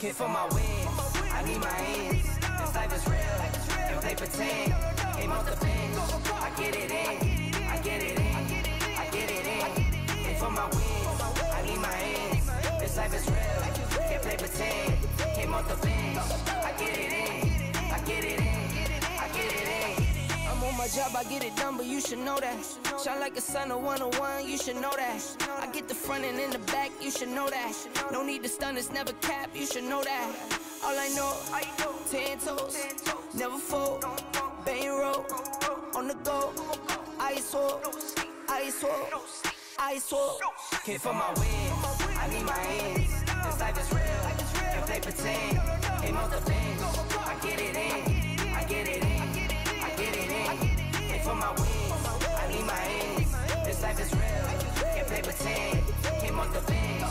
Hit for my wins, I need my ends. This life is real, and play pretend. Came off the bench, I get it in, I get it in, job, I get it done, but you should know that. Shine like a sun, on one, you should know that. I get the front and in the back, you should know that. No need to stun, it's never cap, you should know that. All I know, ten toes, never fold, bang roll, on the go, ice wall, ice wall, ice wall. Hit for my wins, I need my ends. This life is real, and play pretend. Came the bench, I get it in, for my wins, I need my ends. This life is real, can't play pretend. Came off the bench,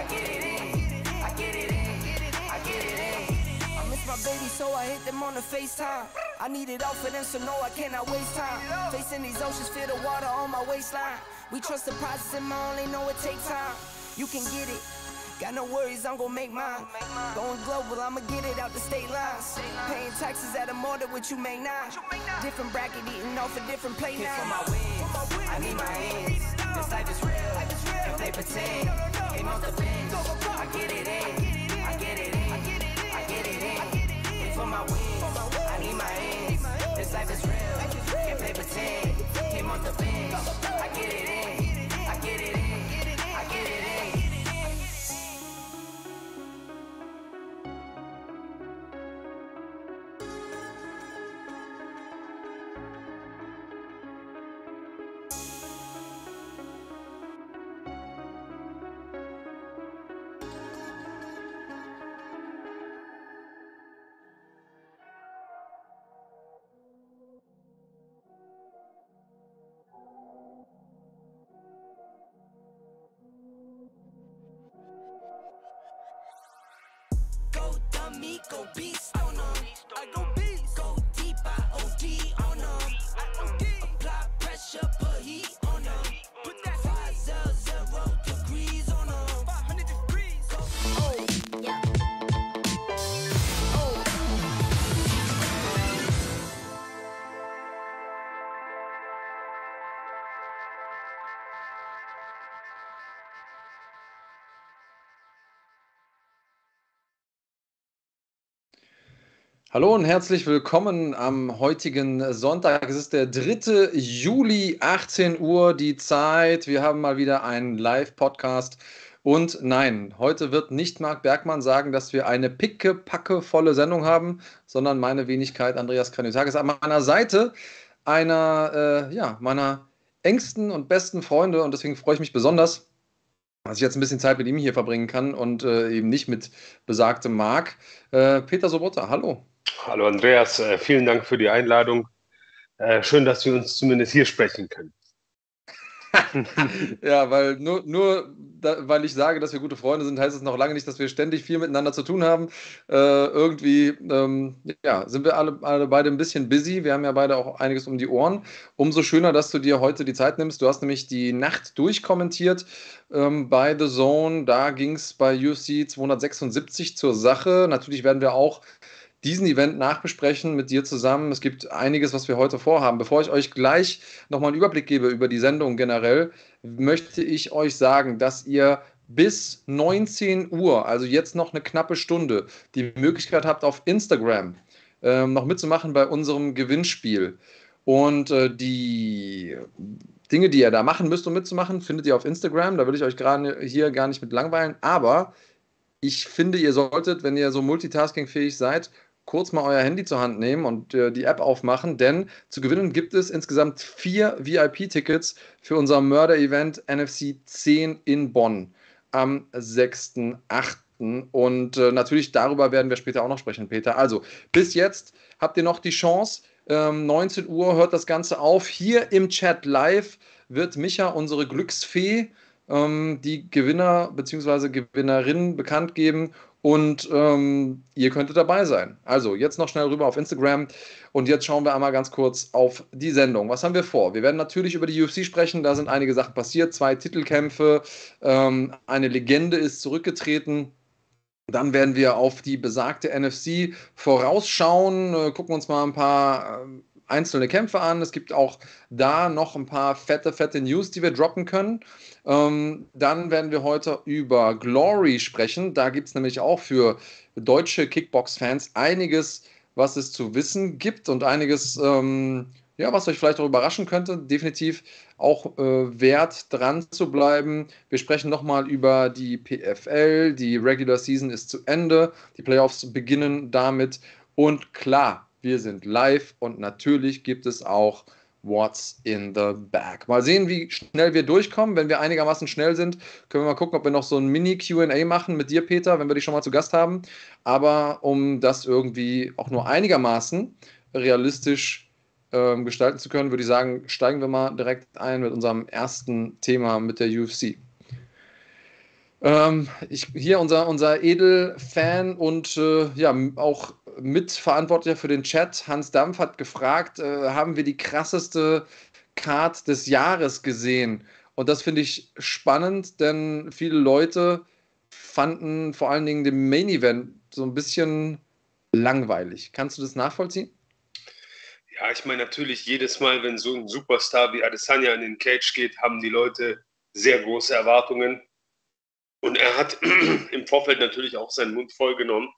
I get it in, I get it in, I get it in. I miss my baby, so I hit them on the FaceTime. I need it all for them, so no, I cannot waste time. Facing these oceans, feel the water on my waistline. We trust the process, and my only know it takes time. You can get it. Got no worries, I'm gonna make mine. Going global, I'ma get it out the state lines. Paying taxes at a more than what you make now. Different bracket, eating off a different plate now. for my wins, I need my ends. This life is real, and play pretend. Came off the bench, I get it in, I get it in, I get it in. Hit for my wins, I need my ends. This life is real, can't play pretend. Came off the bench, Hallo und herzlich willkommen am heutigen Sonntag. Es ist der 3. Juli, 18 Uhr die Zeit. Wir haben mal wieder einen Live-Podcast. Und nein, heute wird nicht Marc Bergmann sagen, dass wir eine picke-packe volle Sendung haben, sondern meine Wenigkeit Andreas Kranjotakis an meiner Seite, einer äh, ja, meiner engsten und besten Freunde. Und deswegen freue ich mich besonders, dass ich jetzt ein bisschen Zeit mit ihm hier verbringen kann und äh, eben nicht mit besagtem Marc. Äh, Peter Sobotta, hallo. Hallo Andreas, äh, vielen Dank für die Einladung. Äh, schön, dass wir uns zumindest hier sprechen können. ja, weil nur, nur da, weil ich sage, dass wir gute Freunde sind, heißt es noch lange nicht, dass wir ständig viel miteinander zu tun haben. Äh, irgendwie ähm, ja, sind wir alle, alle beide ein bisschen busy. Wir haben ja beide auch einiges um die Ohren. Umso schöner, dass du dir heute die Zeit nimmst. Du hast nämlich die Nacht durchkommentiert ähm, bei The Zone. Da ging es bei UFC 276 zur Sache. Natürlich werden wir auch diesen Event nachbesprechen mit dir zusammen. Es gibt einiges, was wir heute vorhaben. Bevor ich euch gleich nochmal einen Überblick gebe über die Sendung generell, möchte ich euch sagen, dass ihr bis 19 Uhr, also jetzt noch eine knappe Stunde, die Möglichkeit habt, auf Instagram ähm, noch mitzumachen bei unserem Gewinnspiel. Und äh, die Dinge, die ihr da machen müsst, um mitzumachen, findet ihr auf Instagram. Da will ich euch gerade hier gar nicht mit langweilen. Aber ich finde, ihr solltet, wenn ihr so multitaskingfähig seid, kurz mal euer Handy zur Hand nehmen und äh, die App aufmachen, denn zu gewinnen gibt es insgesamt vier VIP-Tickets für unser Mörder-Event NFC 10 in Bonn am 6.8. Und äh, natürlich darüber werden wir später auch noch sprechen, Peter. Also, bis jetzt habt ihr noch die Chance. Ähm, 19 Uhr hört das Ganze auf. Hier im Chat live wird Micha, unsere Glücksfee, ähm, die Gewinner bzw. Gewinnerinnen bekannt geben und ähm, ihr könntet dabei sein. Also jetzt noch schnell rüber auf Instagram und jetzt schauen wir einmal ganz kurz auf die Sendung. Was haben wir vor? Wir werden natürlich über die UFC sprechen, da sind einige Sachen passiert, zwei Titelkämpfe, ähm, eine Legende ist zurückgetreten. Dann werden wir auf die besagte NFC vorausschauen, äh, gucken uns mal ein paar äh, einzelne Kämpfe an. Es gibt auch da noch ein paar fette, fette News, die wir droppen können. Ähm, dann werden wir heute über Glory sprechen. Da gibt es nämlich auch für deutsche Kickbox-Fans einiges, was es zu wissen gibt und einiges, ähm, ja, was euch vielleicht auch überraschen könnte. Definitiv auch äh, wert, dran zu bleiben. Wir sprechen nochmal über die PFL. Die Regular Season ist zu Ende. Die Playoffs beginnen damit. Und klar, wir sind live und natürlich gibt es auch What's in the Bag. Mal sehen, wie schnell wir durchkommen. Wenn wir einigermaßen schnell sind, können wir mal gucken, ob wir noch so ein Mini-QA machen mit dir, Peter, wenn wir dich schon mal zu Gast haben. Aber um das irgendwie auch nur einigermaßen realistisch ähm, gestalten zu können, würde ich sagen, steigen wir mal direkt ein mit unserem ersten Thema mit der UFC. Ähm, ich, hier unser, unser Edel-Fan und äh, ja, auch Mitverantwortlicher für den Chat, Hans Dampf, hat gefragt, äh, haben wir die krasseste Card des Jahres gesehen? Und das finde ich spannend, denn viele Leute fanden vor allen Dingen den Main Event so ein bisschen langweilig. Kannst du das nachvollziehen? Ja, ich meine natürlich jedes Mal, wenn so ein Superstar wie Adesanya in den Cage geht, haben die Leute sehr große Erwartungen. Und er hat im Vorfeld natürlich auch seinen Mund voll genommen.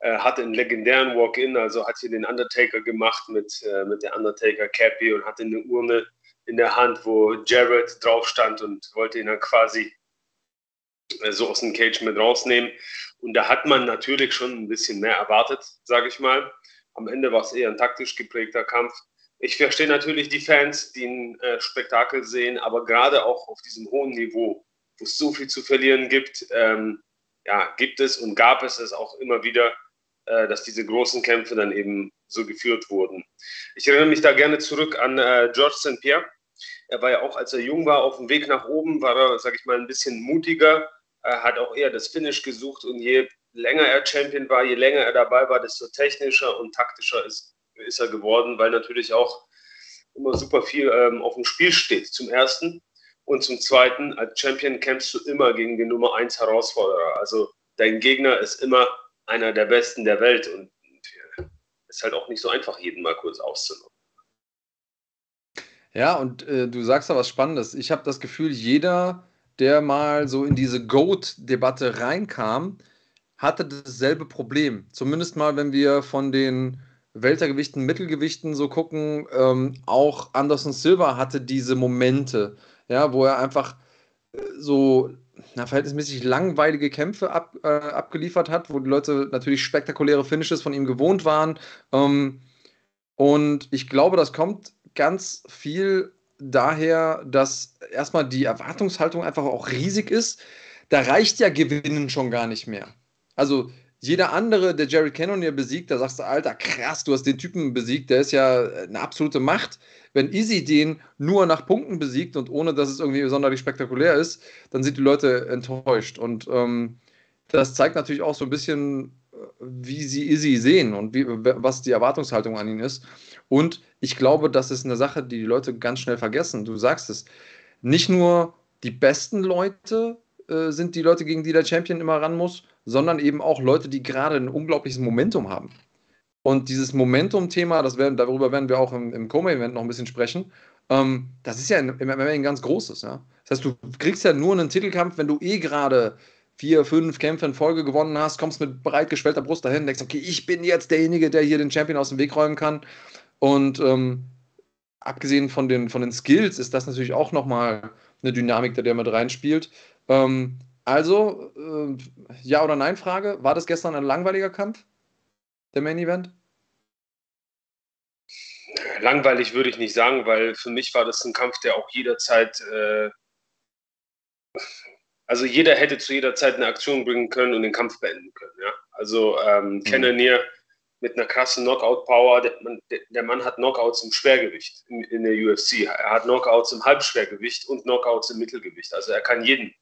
Er hat einen legendären Walk-In, also hat hier den Undertaker gemacht mit, äh, mit der Undertaker Cappy und hatte eine Urne in der Hand, wo Jared drauf stand und wollte ihn dann quasi äh, so aus dem Cage mit rausnehmen. Und da hat man natürlich schon ein bisschen mehr erwartet, sage ich mal. Am Ende war es eher ein taktisch geprägter Kampf. Ich verstehe natürlich die Fans, die ein äh, Spektakel sehen, aber gerade auch auf diesem hohen Niveau, wo es so viel zu verlieren gibt, ähm, ja, gibt es und gab es es auch immer wieder, äh, dass diese großen Kämpfe dann eben so geführt wurden. Ich erinnere mich da gerne zurück an äh, George St. Pierre. Er war ja auch, als er jung war, auf dem Weg nach oben, war er, sag ich mal, ein bisschen mutiger, er hat auch eher das Finish gesucht und je länger er Champion war, je länger er dabei war, desto technischer und taktischer ist, ist er geworden, weil natürlich auch immer super viel ähm, auf dem Spiel steht. Zum ersten. Und zum Zweiten, als Champion kämpfst du immer gegen den Nummer 1 Herausforderer. Also dein Gegner ist immer einer der Besten der Welt und ist halt auch nicht so einfach, jeden mal kurz auszunehmen. Ja, und äh, du sagst da was Spannendes. Ich habe das Gefühl, jeder, der mal so in diese GOAT-Debatte reinkam, hatte dasselbe Problem. Zumindest mal, wenn wir von den Weltergewichten, Mittelgewichten so gucken, ähm, auch Anderson Silva hatte diese Momente ja, wo er einfach äh, so na, verhältnismäßig langweilige Kämpfe ab, äh, abgeliefert hat, wo die Leute natürlich spektakuläre Finishes von ihm gewohnt waren. Ähm, und ich glaube, das kommt ganz viel daher, dass erstmal die Erwartungshaltung einfach auch riesig ist. Da reicht ja Gewinnen schon gar nicht mehr. Also jeder andere, der Jerry Cannonier besiegt, da sagst du, Alter, krass, du hast den Typen besiegt, der ist ja eine absolute Macht. Wenn Easy den nur nach Punkten besiegt und ohne, dass es irgendwie sonderlich spektakulär ist, dann sind die Leute enttäuscht. Und ähm, das zeigt natürlich auch so ein bisschen, äh, wie sie Easy sehen und wie, was die Erwartungshaltung an ihn ist. Und ich glaube, das ist eine Sache, die die Leute ganz schnell vergessen. Du sagst es. Nicht nur die besten Leute äh, sind die Leute, gegen die der Champion immer ran muss, sondern eben auch Leute, die gerade ein unglaubliches Momentum haben. Und dieses Momentum-Thema, darüber werden wir auch im, im Co-Event noch ein bisschen sprechen, ähm, das ist ja im MMA ein ganz großes. Ja? Das heißt, du kriegst ja nur einen Titelkampf, wenn du eh gerade vier, fünf Kämpfe in Folge gewonnen hast, kommst mit breit geschwellter Brust dahin, denkst, okay, ich bin jetzt derjenige, der hier den Champion aus dem Weg räumen kann. Und ähm, abgesehen von den, von den Skills ist das natürlich auch nochmal eine Dynamik, der, der mit reinspielt. Ähm, also, äh, ja oder nein Frage, war das gestern ein langweiliger Kampf, der Main Event? Langweilig würde ich nicht sagen, weil für mich war das ein Kampf, der auch jederzeit, äh, also jeder hätte zu jeder Zeit eine Aktion bringen können und den Kampf beenden können. Ja? Also ähm, mhm. Cannonier mit einer krassen Knockout-Power, der, der, Mann hat Knockouts im Schwergewicht in, in der UFC, er hat Knockouts im Halbschwergewicht und Knockouts im Mittelgewicht. Also er kann jeden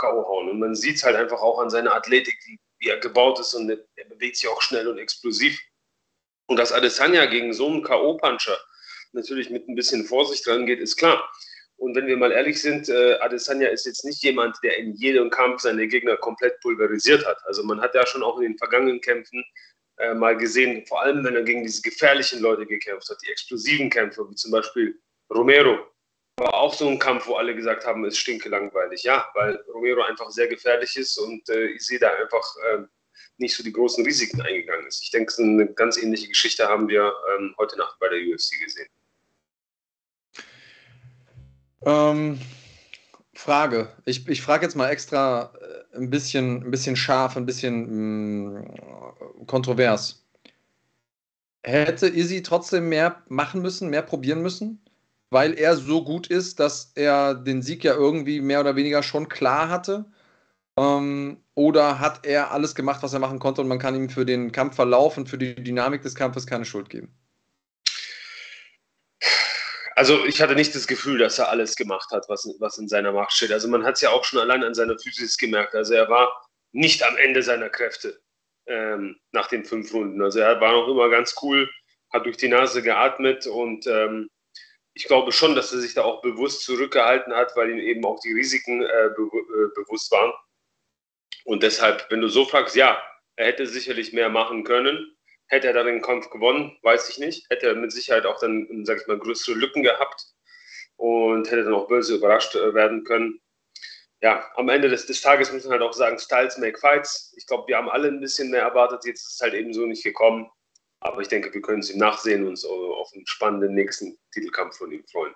K.O. hauen. Und man sieht es halt einfach auch an seiner Athletik, wie, wie er gebaut ist und er bewegt sich auch schnell und explosiv. Und dass Adesanya gegen so einen K.O.-Puncher natürlich mit ein bisschen Vorsicht rangeht, ist klar. Und wenn wir mal ehrlich sind, äh, Adesanya ist jetzt nicht jemand, der in jedem Kampf seine Gegner komplett pulverisiert hat. Also man hat ja schon auch in den vergangenen Kämpfen äh, mal gesehen, vor allem wenn er gegen diese gefährlichen Leute gekämpft hat, die explosiven Kämpfe, wie zum Beispiel Romero, war auch so ein Kampf, wo alle gesagt haben, es stinke langweilig. Ja, weil Romero einfach sehr gefährlich ist und äh, ich sehe da einfach äh, nicht so die großen Risiken eingegangen ist. Ich denke, eine ganz ähnliche Geschichte haben wir ähm, heute Nacht bei der UFC gesehen. Ähm, Frage. Ich, ich frage jetzt mal extra äh, ein bisschen, ein bisschen scharf, ein bisschen mh, mm, kontrovers. Hätte Izzy trotzdem mehr machen müssen, mehr probieren müssen? Weil er so gut ist, dass er den Sieg ja irgendwie mehr oder weniger schon klar hatte? Ähm, oder hat er alles gemacht, was er machen konnte und man kann ihm für den Kampfverlauf und für die Dynamik des Kampfes keine Schuld geben? Also ich hatte nicht das Gefühl, dass er alles gemacht hat, was, was in seiner Macht steht. Also man hat es ja auch schon allein an seiner Physis gemerkt. Also er war nicht am Ende seiner Kräfte ähm, nach den fünf Runden. Also er war noch immer ganz cool, hat durch die Nase geatmet und ähm, ich glaube schon, dass er sich da auch bewusst zurückgehalten hat, weil ihm eben auch die Risiken äh, be äh, bewusst waren. Und deshalb, wenn du so fragst, ja, er hätte sicherlich mehr machen können. Hätte er dann den Kampf gewonnen, weiß ich nicht. Hätte er mit Sicherheit auch dann, sag ich mal, größere Lücken gehabt und hätte dann auch böse überrascht äh, werden können. Ja, am Ende des, des Tages muss man halt auch sagen, Styles make fights. Ich glaube, wir haben alle ein bisschen mehr erwartet. Jetzt ist es halt eben so nicht gekommen. Aber ich denke, wir können es ihm nachsehen und uns auf einen spannenden nächsten Titelkampf von ihm freuen.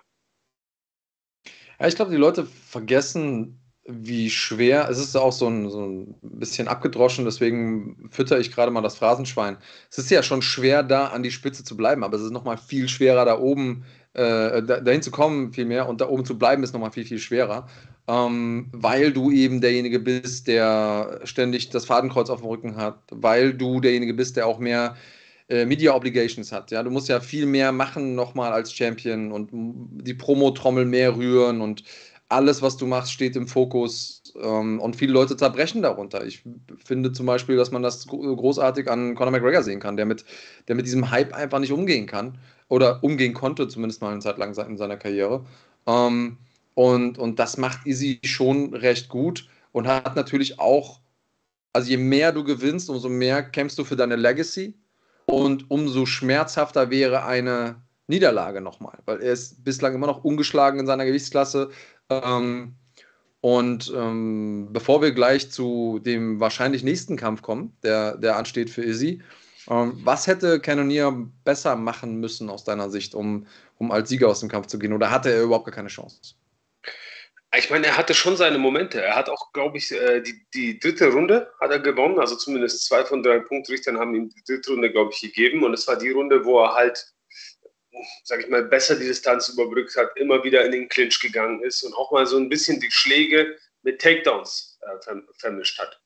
Ja, ich glaube, die Leute vergessen wie schwer, es ist auch so ein, so ein bisschen abgedroschen, deswegen fütter ich gerade mal das Phrasenschwein. Es ist ja schon schwer, da an die Spitze zu bleiben, aber es ist nochmal viel schwerer, da oben äh, dahin zu kommen, viel mehr und da oben zu bleiben, ist nochmal viel, viel schwerer, ähm, weil du eben derjenige bist, der ständig das Fadenkreuz auf dem Rücken hat, weil du derjenige bist, der auch mehr äh, Media Obligations hat. Ja, du musst ja viel mehr machen nochmal als Champion und die Promo-Trommel mehr rühren und alles, was du machst, steht im Fokus ähm, und viele Leute zerbrechen darunter. Ich finde zum Beispiel, dass man das großartig an Conor McGregor sehen kann, der mit, der mit diesem Hype einfach nicht umgehen kann oder umgehen konnte, zumindest mal eine Zeit lang in seiner Karriere. Ähm, und, und das macht Easy schon recht gut und hat natürlich auch, also je mehr du gewinnst, umso mehr kämpfst du für deine Legacy und umso schmerzhafter wäre eine Niederlage nochmal, weil er ist bislang immer noch ungeschlagen in seiner Gewichtsklasse, ähm, und ähm, bevor wir gleich zu dem wahrscheinlich nächsten Kampf kommen, der, der ansteht für Izzy, ähm, was hätte Cannonier besser machen müssen aus deiner Sicht, um, um als Sieger aus dem Kampf zu gehen? Oder hatte er überhaupt gar keine Chance? Ich meine, er hatte schon seine Momente. Er hat auch, glaube ich, äh, die, die dritte Runde hat er gewonnen. Also zumindest zwei von drei Punktrichtern haben ihm die dritte Runde, glaube ich, gegeben. Und es war die Runde, wo er halt sage ich mal, besser die Distanz überbrückt hat, immer wieder in den Clinch gegangen ist und auch mal so ein bisschen die Schläge mit Takedowns äh, vermischt hat.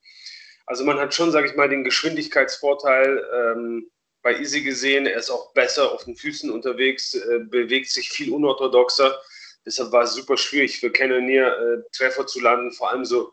Also man hat schon, sage ich mal, den Geschwindigkeitsvorteil ähm, bei Easy gesehen. Er ist auch besser auf den Füßen unterwegs, äh, bewegt sich viel unorthodoxer. Deshalb war es super schwierig für Cannonier äh, Treffer zu landen, vor allem so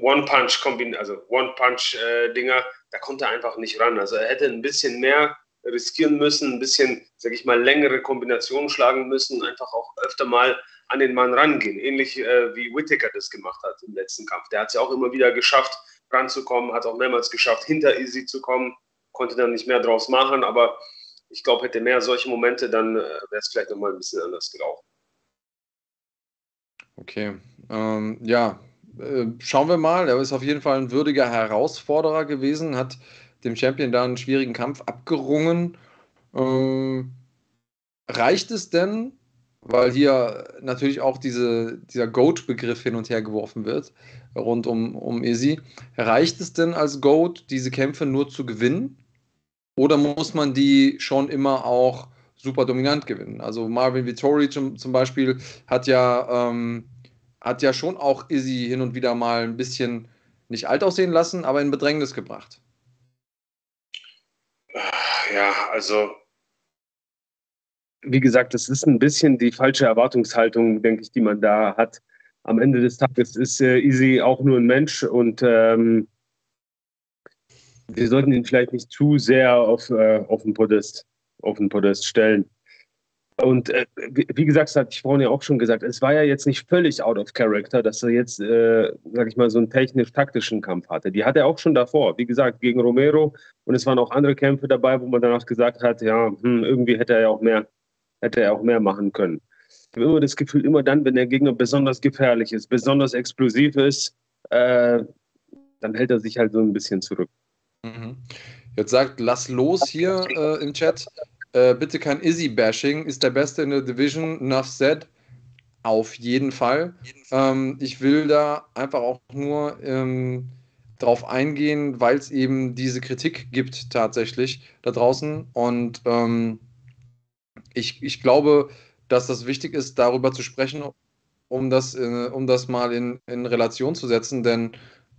One-Punch-Kombin, also One-Punch-Dinger, da konnte er einfach nicht ran. Also er hätte ein bisschen mehr riskieren müssen, ein bisschen, sag ich mal, längere Kombinationen schlagen müssen, einfach auch öfter mal an den Mann rangehen. Ähnlich äh, wie Whittaker das gemacht hat im letzten Kampf. Der hat es ja auch immer wieder geschafft, ranzukommen, hat auch mehrmals geschafft, hinter Easy zu kommen, konnte dann nicht mehr draus machen, aber ich glaube, hätte mehr solche Momente, dann äh, wäre es vielleicht nochmal ein bisschen anders gelaufen. Okay, ähm, ja, äh, schauen wir mal. Er ist auf jeden Fall ein würdiger Herausforderer gewesen, hat dem Champion da einen schwierigen Kampf abgerungen. Ähm, reicht es denn, weil hier natürlich auch diese, dieser Goat-Begriff hin und her geworfen wird, rund um, um Izzy, reicht es denn als Goat, diese Kämpfe nur zu gewinnen? Oder muss man die schon immer auch super dominant gewinnen? Also Marvin Vittori zum, zum Beispiel hat ja, ähm, hat ja schon auch Izzy hin und wieder mal ein bisschen nicht alt aussehen lassen, aber in Bedrängnis gebracht. Ja, also wie gesagt, das ist ein bisschen die falsche Erwartungshaltung, denke ich, die man da hat. Am Ende des Tages ist äh, Easy auch nur ein Mensch und ähm, wir sollten ihn vielleicht nicht zu sehr auf, äh, auf, den Podest, auf den Podest stellen. Und äh, wie gesagt, das hatte ich vorhin ja auch schon gesagt, es war ja jetzt nicht völlig out of character, dass er jetzt, äh, sag ich mal, so einen technisch-taktischen Kampf hatte. Die hatte er auch schon davor, wie gesagt, gegen Romero. Und es waren auch andere Kämpfe dabei, wo man danach gesagt hat, ja, hm, irgendwie hätte er ja auch mehr, hätte er auch mehr machen können. Ich habe immer das Gefühl, immer dann, wenn der Gegner besonders gefährlich ist, besonders explosiv ist, äh, dann hält er sich halt so ein bisschen zurück. Mhm. Jetzt sagt Lass los hier äh, im Chat. Äh, bitte kein Izzy-Bashing. Ist der Beste in der Division. Enough said. Auf jeden Fall. Ähm, ich will da einfach auch nur ähm, drauf eingehen, weil es eben diese Kritik gibt tatsächlich da draußen. Und ähm, ich, ich glaube, dass das wichtig ist, darüber zu sprechen, um das, äh, um das mal in, in Relation zu setzen. Denn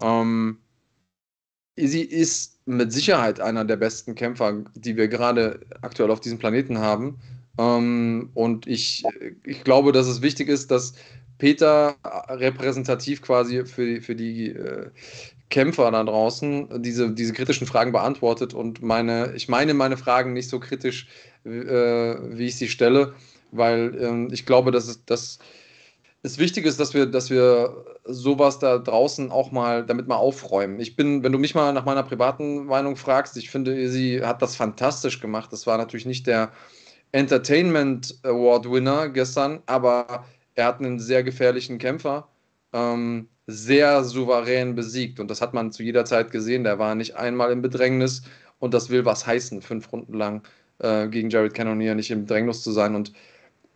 ähm, Izzy ist mit Sicherheit einer der besten Kämpfer, die wir gerade aktuell auf diesem Planeten haben. Ähm, und ich, ich glaube, dass es wichtig ist, dass Peter repräsentativ quasi für für die äh, Kämpfer da draußen diese, diese kritischen Fragen beantwortet und meine, ich meine meine Fragen nicht so kritisch, äh, wie ich sie stelle, weil ähm, ich glaube, dass es, dass es wichtig ist, dass wir, dass wir sowas da draußen auch mal damit mal aufräumen. Ich bin, wenn du mich mal nach meiner privaten Meinung fragst, ich finde, sie hat das fantastisch gemacht. Das war natürlich nicht der Entertainment Award Winner gestern, aber er hat einen sehr gefährlichen Kämpfer ähm, sehr souverän besiegt. Und das hat man zu jeder Zeit gesehen. Der war nicht einmal im Bedrängnis und das will was heißen, fünf Runden lang äh, gegen Jared Cannonier nicht im Bedrängnis zu sein. Und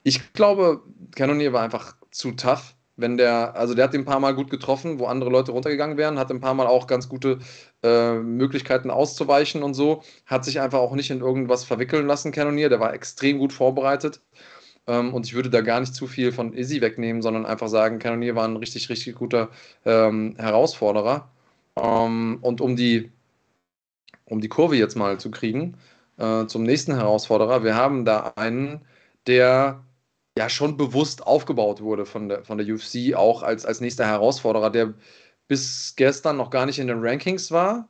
ich glaube, Cannonier war einfach zu tough. Wenn der, also der hat ein paar Mal gut getroffen, wo andere Leute runtergegangen wären, hat ein paar Mal auch ganz gute äh, Möglichkeiten auszuweichen und so, hat sich einfach auch nicht in irgendwas verwickeln lassen, Cannonier, der war extrem gut vorbereitet. Ähm, und ich würde da gar nicht zu viel von Izzy wegnehmen, sondern einfach sagen, Cannonier war ein richtig, richtig guter ähm, Herausforderer. Ähm, und um die, um die Kurve jetzt mal zu kriegen, äh, zum nächsten Herausforderer, wir haben da einen, der ja schon bewusst aufgebaut wurde von der, von der UFC, auch als, als nächster Herausforderer, der bis gestern noch gar nicht in den Rankings war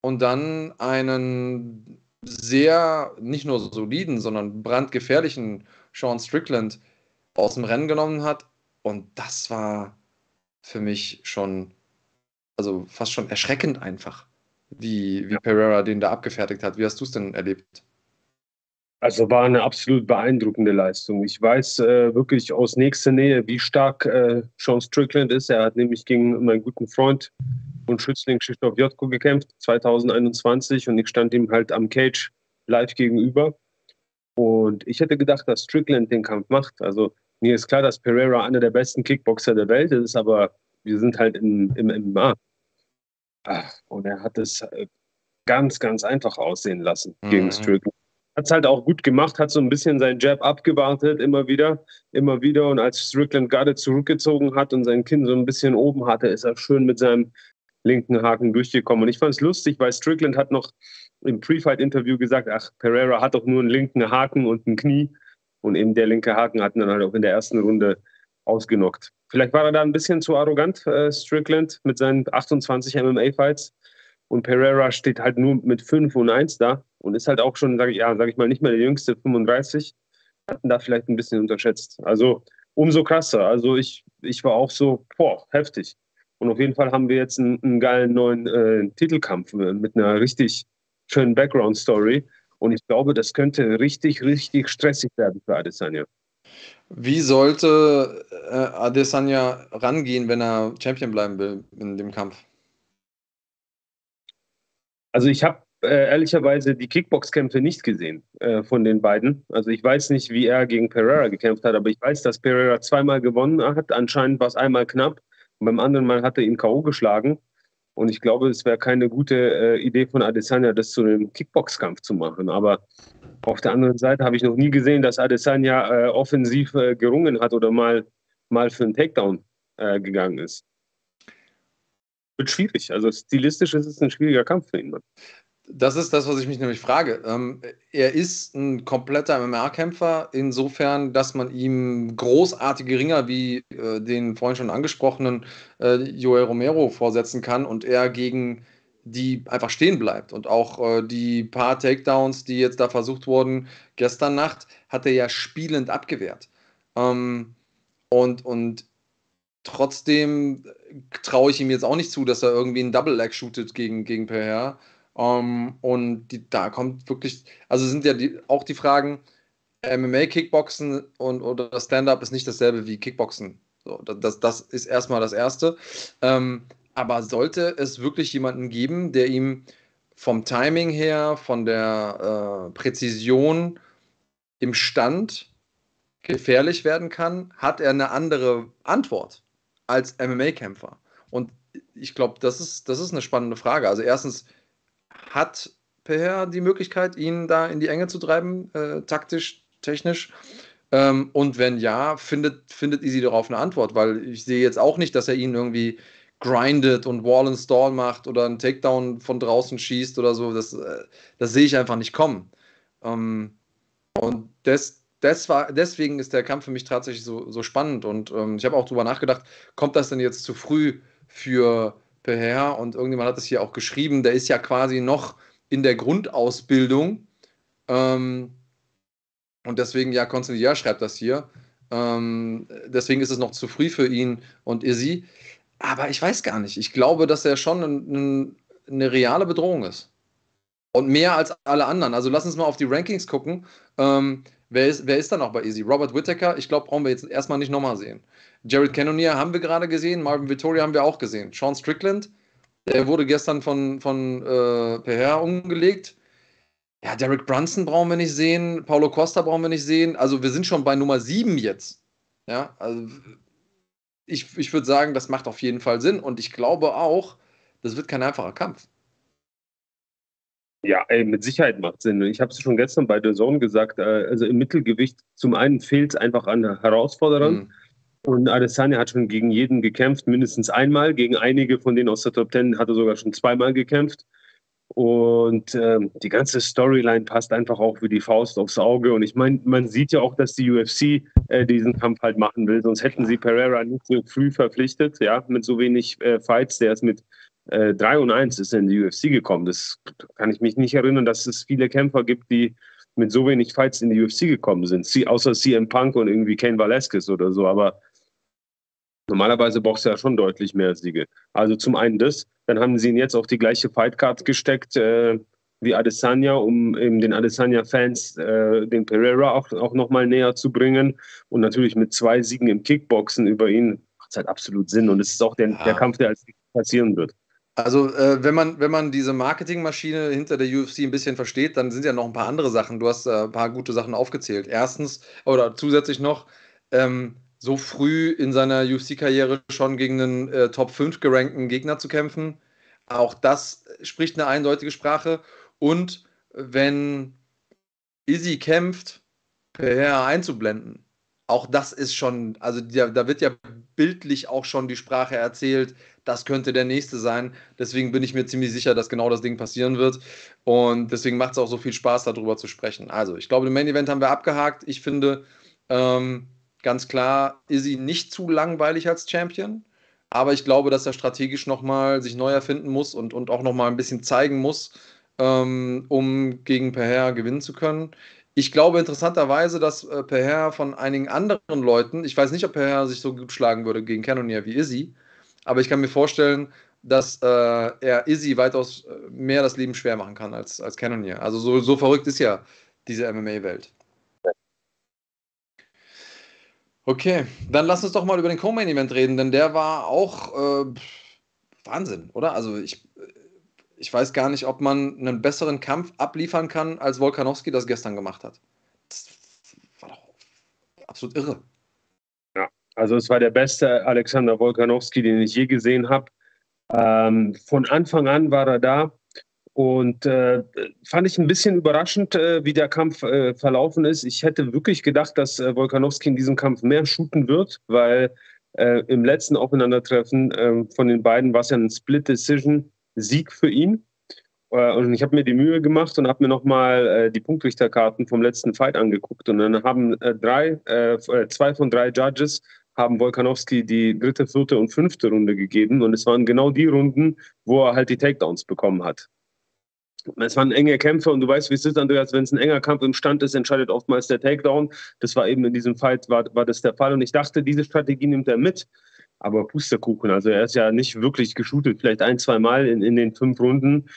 und dann einen sehr, nicht nur soliden, sondern brandgefährlichen Sean Strickland aus dem Rennen genommen hat. Und das war für mich schon, also fast schon erschreckend einfach, wie, wie Pereira den da abgefertigt hat. Wie hast du es denn erlebt? Also war eine absolut beeindruckende Leistung. Ich weiß äh, wirklich aus nächster Nähe, wie stark äh, Sean Strickland ist. Er hat nämlich gegen meinen guten Freund und Schützling Krzysztof Jotko gekämpft, 2021, und ich stand ihm halt am Cage live gegenüber. Und ich hätte gedacht, dass Strickland den Kampf macht. Also mir ist klar, dass Pereira einer der besten Kickboxer der Welt ist, aber wir sind halt im, im MMA. Ah, und er hat es äh, ganz, ganz einfach aussehen lassen mhm. gegen Strickland hat es halt auch gut gemacht, hat so ein bisschen seinen Jab abgewartet, immer wieder, immer wieder. Und als Strickland gerade zurückgezogen hat und sein Kinn so ein bisschen oben hatte, ist er schön mit seinem linken Haken durchgekommen. Und ich fand es lustig, weil Strickland hat noch im Pre-Fight-Interview gesagt, ach, Pereira hat doch nur einen linken Haken und ein Knie. Und eben der linke Haken hat ihn dann halt auch in der ersten Runde ausgenockt. Vielleicht war er da ein bisschen zu arrogant, äh, Strickland, mit seinen 28 MMA-Fights. Und Pereira steht halt nur mit 5 und 1 da und ist halt auch schon, sage ich, ja, sag ich mal, nicht mehr der jüngste, 35. Hatten da vielleicht ein bisschen unterschätzt. Also umso krasser. Also ich, ich war auch so, boah, heftig. Und auf jeden Fall haben wir jetzt einen, einen geilen neuen äh, Titelkampf mit einer richtig schönen Background-Story. Und ich glaube, das könnte richtig, richtig stressig werden für Adesanya. Wie sollte äh, Adesanya rangehen, wenn er Champion bleiben will in dem Kampf? Also ich habe äh, ehrlicherweise die Kickbox-Kämpfe nicht gesehen äh, von den beiden. Also ich weiß nicht, wie er gegen Pereira gekämpft hat, aber ich weiß, dass Pereira zweimal gewonnen hat. Anscheinend war es einmal knapp und beim anderen Mal hat er ihn K.O. geschlagen. Und ich glaube, es wäre keine gute äh, Idee von Adesanya, das zu einem Kickbox-Kampf zu machen. Aber auf der anderen Seite habe ich noch nie gesehen, dass Adesanya äh, offensiv äh, gerungen hat oder mal, mal für einen Takedown äh, gegangen ist wird schwierig. Also stilistisch ist es ein schwieriger Kampf für ihn. Das ist das, was ich mich nämlich frage. Ähm, er ist ein kompletter MMA-Kämpfer, insofern, dass man ihm großartige Ringer wie äh, den vorhin schon angesprochenen äh, Joel Romero vorsetzen kann und er gegen die einfach stehen bleibt. Und auch äh, die paar Takedowns, die jetzt da versucht wurden, gestern Nacht, hat er ja spielend abgewehrt. Ähm, und, und trotzdem traue ich ihm jetzt auch nicht zu, dass er irgendwie einen Double-Leg shootet gegen, gegen PR. Ähm, und die, da kommt wirklich, also sind ja die, auch die Fragen, MMA, Kickboxen und oder Stand-up ist nicht dasselbe wie Kickboxen. So, das, das ist erstmal das Erste. Ähm, aber sollte es wirklich jemanden geben, der ihm vom Timing her, von der äh, Präzision im Stand gefährlich werden kann, hat er eine andere Antwort als MMA-Kämpfer. Und ich glaube, das ist, das ist eine spannende Frage. Also erstens, hat Per die Möglichkeit, ihn da in die Enge zu treiben, äh, taktisch, technisch? Ähm, und wenn ja, findet, findet Easy darauf eine Antwort, weil ich sehe jetzt auch nicht, dass er ihn irgendwie grindet und Wall and Stall macht oder einen Takedown von draußen schießt oder so. Das, äh, das sehe ich einfach nicht kommen. Ähm, und des, des war, deswegen ist der Kampf für mich tatsächlich so, so spannend. Und ähm, ich habe auch darüber nachgedacht, kommt das denn jetzt zu früh für Peher? Und irgendjemand hat es hier auch geschrieben, der ist ja quasi noch in der Grundausbildung. Ähm, und deswegen, ja, Konstantin schreibt das hier. Ähm, deswegen ist es noch zu früh für ihn und Izzy. Aber ich weiß gar nicht. Ich glaube, dass er schon ein, ein, eine reale Bedrohung ist. Und mehr als alle anderen. Also lass uns mal auf die Rankings gucken. Ähm, wer, ist, wer ist da noch bei Easy? Robert Whittaker, ich glaube, brauchen wir jetzt erstmal nicht nochmal sehen. Jared Cannonier haben wir gerade gesehen. Marvin Vittoria haben wir auch gesehen. Sean Strickland, der wurde gestern von, von äh, PR umgelegt. Ja, Derek Brunson brauchen wir nicht sehen, Paulo Costa brauchen wir nicht sehen. Also wir sind schon bei Nummer 7 jetzt. Ja, also ich, ich würde sagen, das macht auf jeden Fall Sinn und ich glaube auch, das wird kein einfacher Kampf. Ja, ey, mit Sicherheit macht Sinn. Ich habe es schon gestern bei der Zone gesagt, äh, also im Mittelgewicht zum einen fehlt es einfach an Herausforderern. Mhm. Und Adesanya hat schon gegen jeden gekämpft, mindestens einmal. Gegen einige von denen aus der Top Ten hat er sogar schon zweimal gekämpft. Und ähm, die ganze Storyline passt einfach auch wie die Faust aufs Auge. Und ich meine, man sieht ja auch, dass die UFC äh, diesen Kampf halt machen will. Sonst hätten sie Pereira nicht so früh verpflichtet, ja, mit so wenig äh, Fights. Der ist mit äh, 3 und 1 ist in die UFC gekommen. Das kann ich mich nicht erinnern, dass es viele Kämpfer gibt, die mit so wenig Fights in die UFC gekommen sind. Sie, außer CM Punk und irgendwie Kane Velasquez oder so. Aber Normalerweise brauchst du ja schon deutlich mehr Siege. Also zum einen das, dann haben sie ihn jetzt auf die gleiche Fightcard gesteckt äh, wie Adesanya, um eben den Adesanya-Fans äh, den Pereira auch, auch nochmal näher zu bringen. Und natürlich mit zwei Siegen im Kickboxen über ihn macht es halt absolut Sinn. Und es ist auch der, ja. der Kampf, der als passieren wird. Also, äh, wenn, man, wenn man diese Marketingmaschine hinter der UFC ein bisschen versteht, dann sind ja noch ein paar andere Sachen. Du hast äh, ein paar gute Sachen aufgezählt. Erstens, oder zusätzlich noch, ähm, so früh in seiner UFC-Karriere schon gegen einen äh, Top 5 gerankten Gegner zu kämpfen. Auch das spricht eine eindeutige Sprache. Und wenn Izzy kämpft, per einzublenden, auch das ist schon, also da, da wird ja bildlich auch schon die Sprache erzählt, das könnte der nächste sein. Deswegen bin ich mir ziemlich sicher, dass genau das Ding passieren wird. Und deswegen macht es auch so viel Spaß, darüber zu sprechen. Also, ich glaube, den Main Event haben wir abgehakt. Ich finde, ähm, Ganz klar sie nicht zu langweilig als Champion, aber ich glaube, dass er strategisch nochmal sich neu erfinden muss und, und auch nochmal ein bisschen zeigen muss, ähm, um gegen Peher gewinnen zu können. Ich glaube interessanterweise, dass äh, Peher von einigen anderen Leuten, ich weiß nicht, ob Peher sich so gut schlagen würde gegen Cannonier wie Izzy, aber ich kann mir vorstellen, dass äh, er Izzy weitaus äh, mehr das Leben schwer machen kann als, als Cannonier. Also so, so verrückt ist ja diese MMA-Welt. Okay, dann lass uns doch mal über den Co-Main-Event reden, denn der war auch äh, Wahnsinn, oder? Also ich, ich weiß gar nicht, ob man einen besseren Kampf abliefern kann, als Volkanowski das gestern gemacht hat. Das war doch absolut irre. Ja, also es war der beste Alexander Volkanowski, den ich je gesehen habe. Ähm, von Anfang an war er da. Und äh, fand ich ein bisschen überraschend, äh, wie der Kampf äh, verlaufen ist. Ich hätte wirklich gedacht, dass äh, Volkanowski in diesem Kampf mehr shooten wird, weil äh, im letzten Aufeinandertreffen ähm, von den beiden war es ja ein Split-Decision-Sieg für ihn. Äh, und ich habe mir die Mühe gemacht und habe mir nochmal äh, die Punktrichterkarten vom letzten Fight angeguckt. Und dann haben drei, zwei von drei Judges haben Volkanowski die dritte, vierte und fünfte Runde gegeben. Und es waren genau die Runden, wo er halt die Takedowns bekommen hat. Es waren enge Kämpfe und du weißt, wie es ist, Andreas, wenn es ein enger Kampf im Stand ist, entscheidet oftmals der Takedown. Das war eben in diesem Fight, war, war das der Fall. Und ich dachte, diese Strategie nimmt er mit. Aber Pusterkuchen, also er ist ja nicht wirklich geshootet, vielleicht ein, zwei Mal in, in den fünf Runden.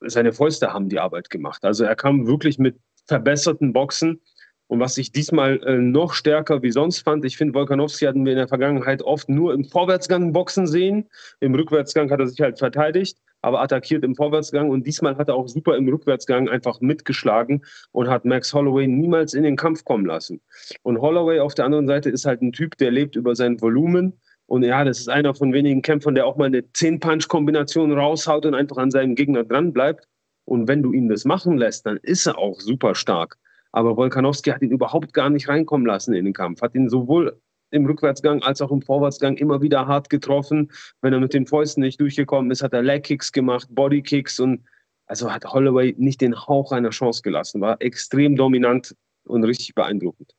Seine Fäuste haben die Arbeit gemacht. Also er kam wirklich mit verbesserten Boxen. Und was ich diesmal äh, noch stärker wie sonst fand, ich finde, Volkanowski hatten wir in der Vergangenheit oft nur im Vorwärtsgang Boxen sehen. Im Rückwärtsgang hat er sich halt verteidigt aber attackiert im Vorwärtsgang. Und diesmal hat er auch super im Rückwärtsgang einfach mitgeschlagen und hat Max Holloway niemals in den Kampf kommen lassen. Und Holloway auf der anderen Seite ist halt ein Typ, der lebt über sein Volumen. Und ja, das ist einer von wenigen Kämpfern, der auch mal eine 10-Punch-Kombination raushaut und einfach an seinem Gegner dran bleibt. Und wenn du ihn das machen lässt, dann ist er auch super stark. Aber Volkanowski hat ihn überhaupt gar nicht reinkommen lassen in den Kampf. Hat ihn sowohl im Rückwärtsgang als auch im Vorwärtsgang immer wieder hart getroffen. Wenn er mit den Fäusten nicht durchgekommen ist, hat er Leg-Kicks gemacht, Body-Kicks und also hat Holloway nicht den Hauch einer Chance gelassen. War extrem dominant und richtig beeindruckend.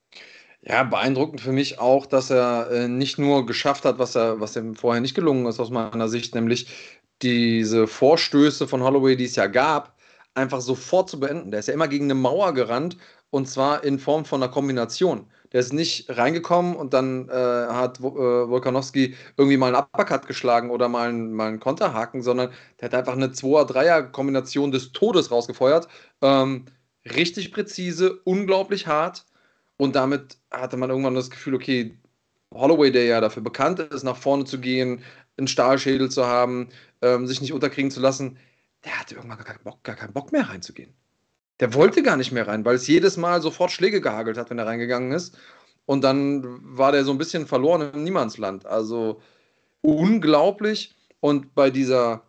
Ja, beeindruckend für mich auch, dass er äh, nicht nur geschafft hat, was er, was ihm vorher nicht gelungen ist aus meiner Sicht, nämlich diese Vorstöße von Holloway, die es ja gab, einfach sofort zu beenden. Der ist ja immer gegen eine Mauer gerannt und zwar in Form von einer Kombination. Der ist nicht reingekommen und dann äh, hat äh, Volkanowski irgendwie mal einen Uppercut geschlagen oder mal einen, mal einen Konterhaken, sondern der hat einfach eine 2er-3er-Kombination des Todes rausgefeuert. Ähm, richtig präzise, unglaublich hart und damit hatte man irgendwann das Gefühl, okay, Holloway, der ja dafür bekannt ist, nach vorne zu gehen, einen Stahlschädel zu haben, ähm, sich nicht unterkriegen zu lassen, der hatte irgendwann gar keinen, Bock, gar keinen Bock mehr reinzugehen. Der wollte gar nicht mehr rein, weil es jedes Mal sofort Schläge gehagelt hat, wenn er reingegangen ist. Und dann war der so ein bisschen verloren im Niemandsland. Also unglaublich. Und bei dieser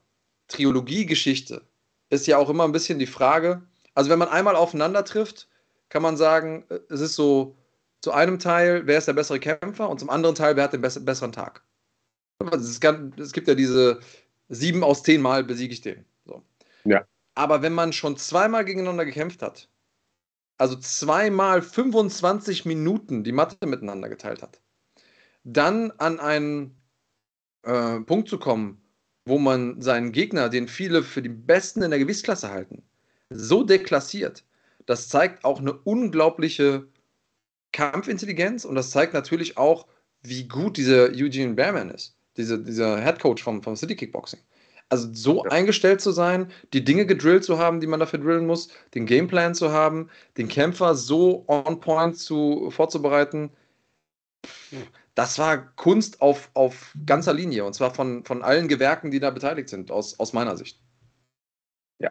Trilogie-Geschichte ist ja auch immer ein bisschen die Frage, also wenn man einmal aufeinander trifft, kann man sagen, es ist so zu einem Teil, wer ist der bessere Kämpfer und zum anderen Teil, wer hat den besseren Tag. Es gibt ja diese sieben aus zehn Mal besiege ich den. So. Ja. Aber wenn man schon zweimal gegeneinander gekämpft hat, also zweimal 25 Minuten die Matte miteinander geteilt hat, dann an einen äh, Punkt zu kommen, wo man seinen Gegner, den viele für die Besten in der Gewichtsklasse halten, so deklassiert, das zeigt auch eine unglaubliche Kampfintelligenz und das zeigt natürlich auch, wie gut dieser Eugene Behrman ist, diese, dieser Head Coach vom, vom City Kickboxing. Also so ja. eingestellt zu sein, die Dinge gedrillt zu haben, die man dafür drillen muss, den Gameplan zu haben, den Kämpfer so on point zu, vorzubereiten, das war Kunst auf, auf ganzer Linie und zwar von, von allen Gewerken, die da beteiligt sind, aus, aus meiner Sicht. Ja,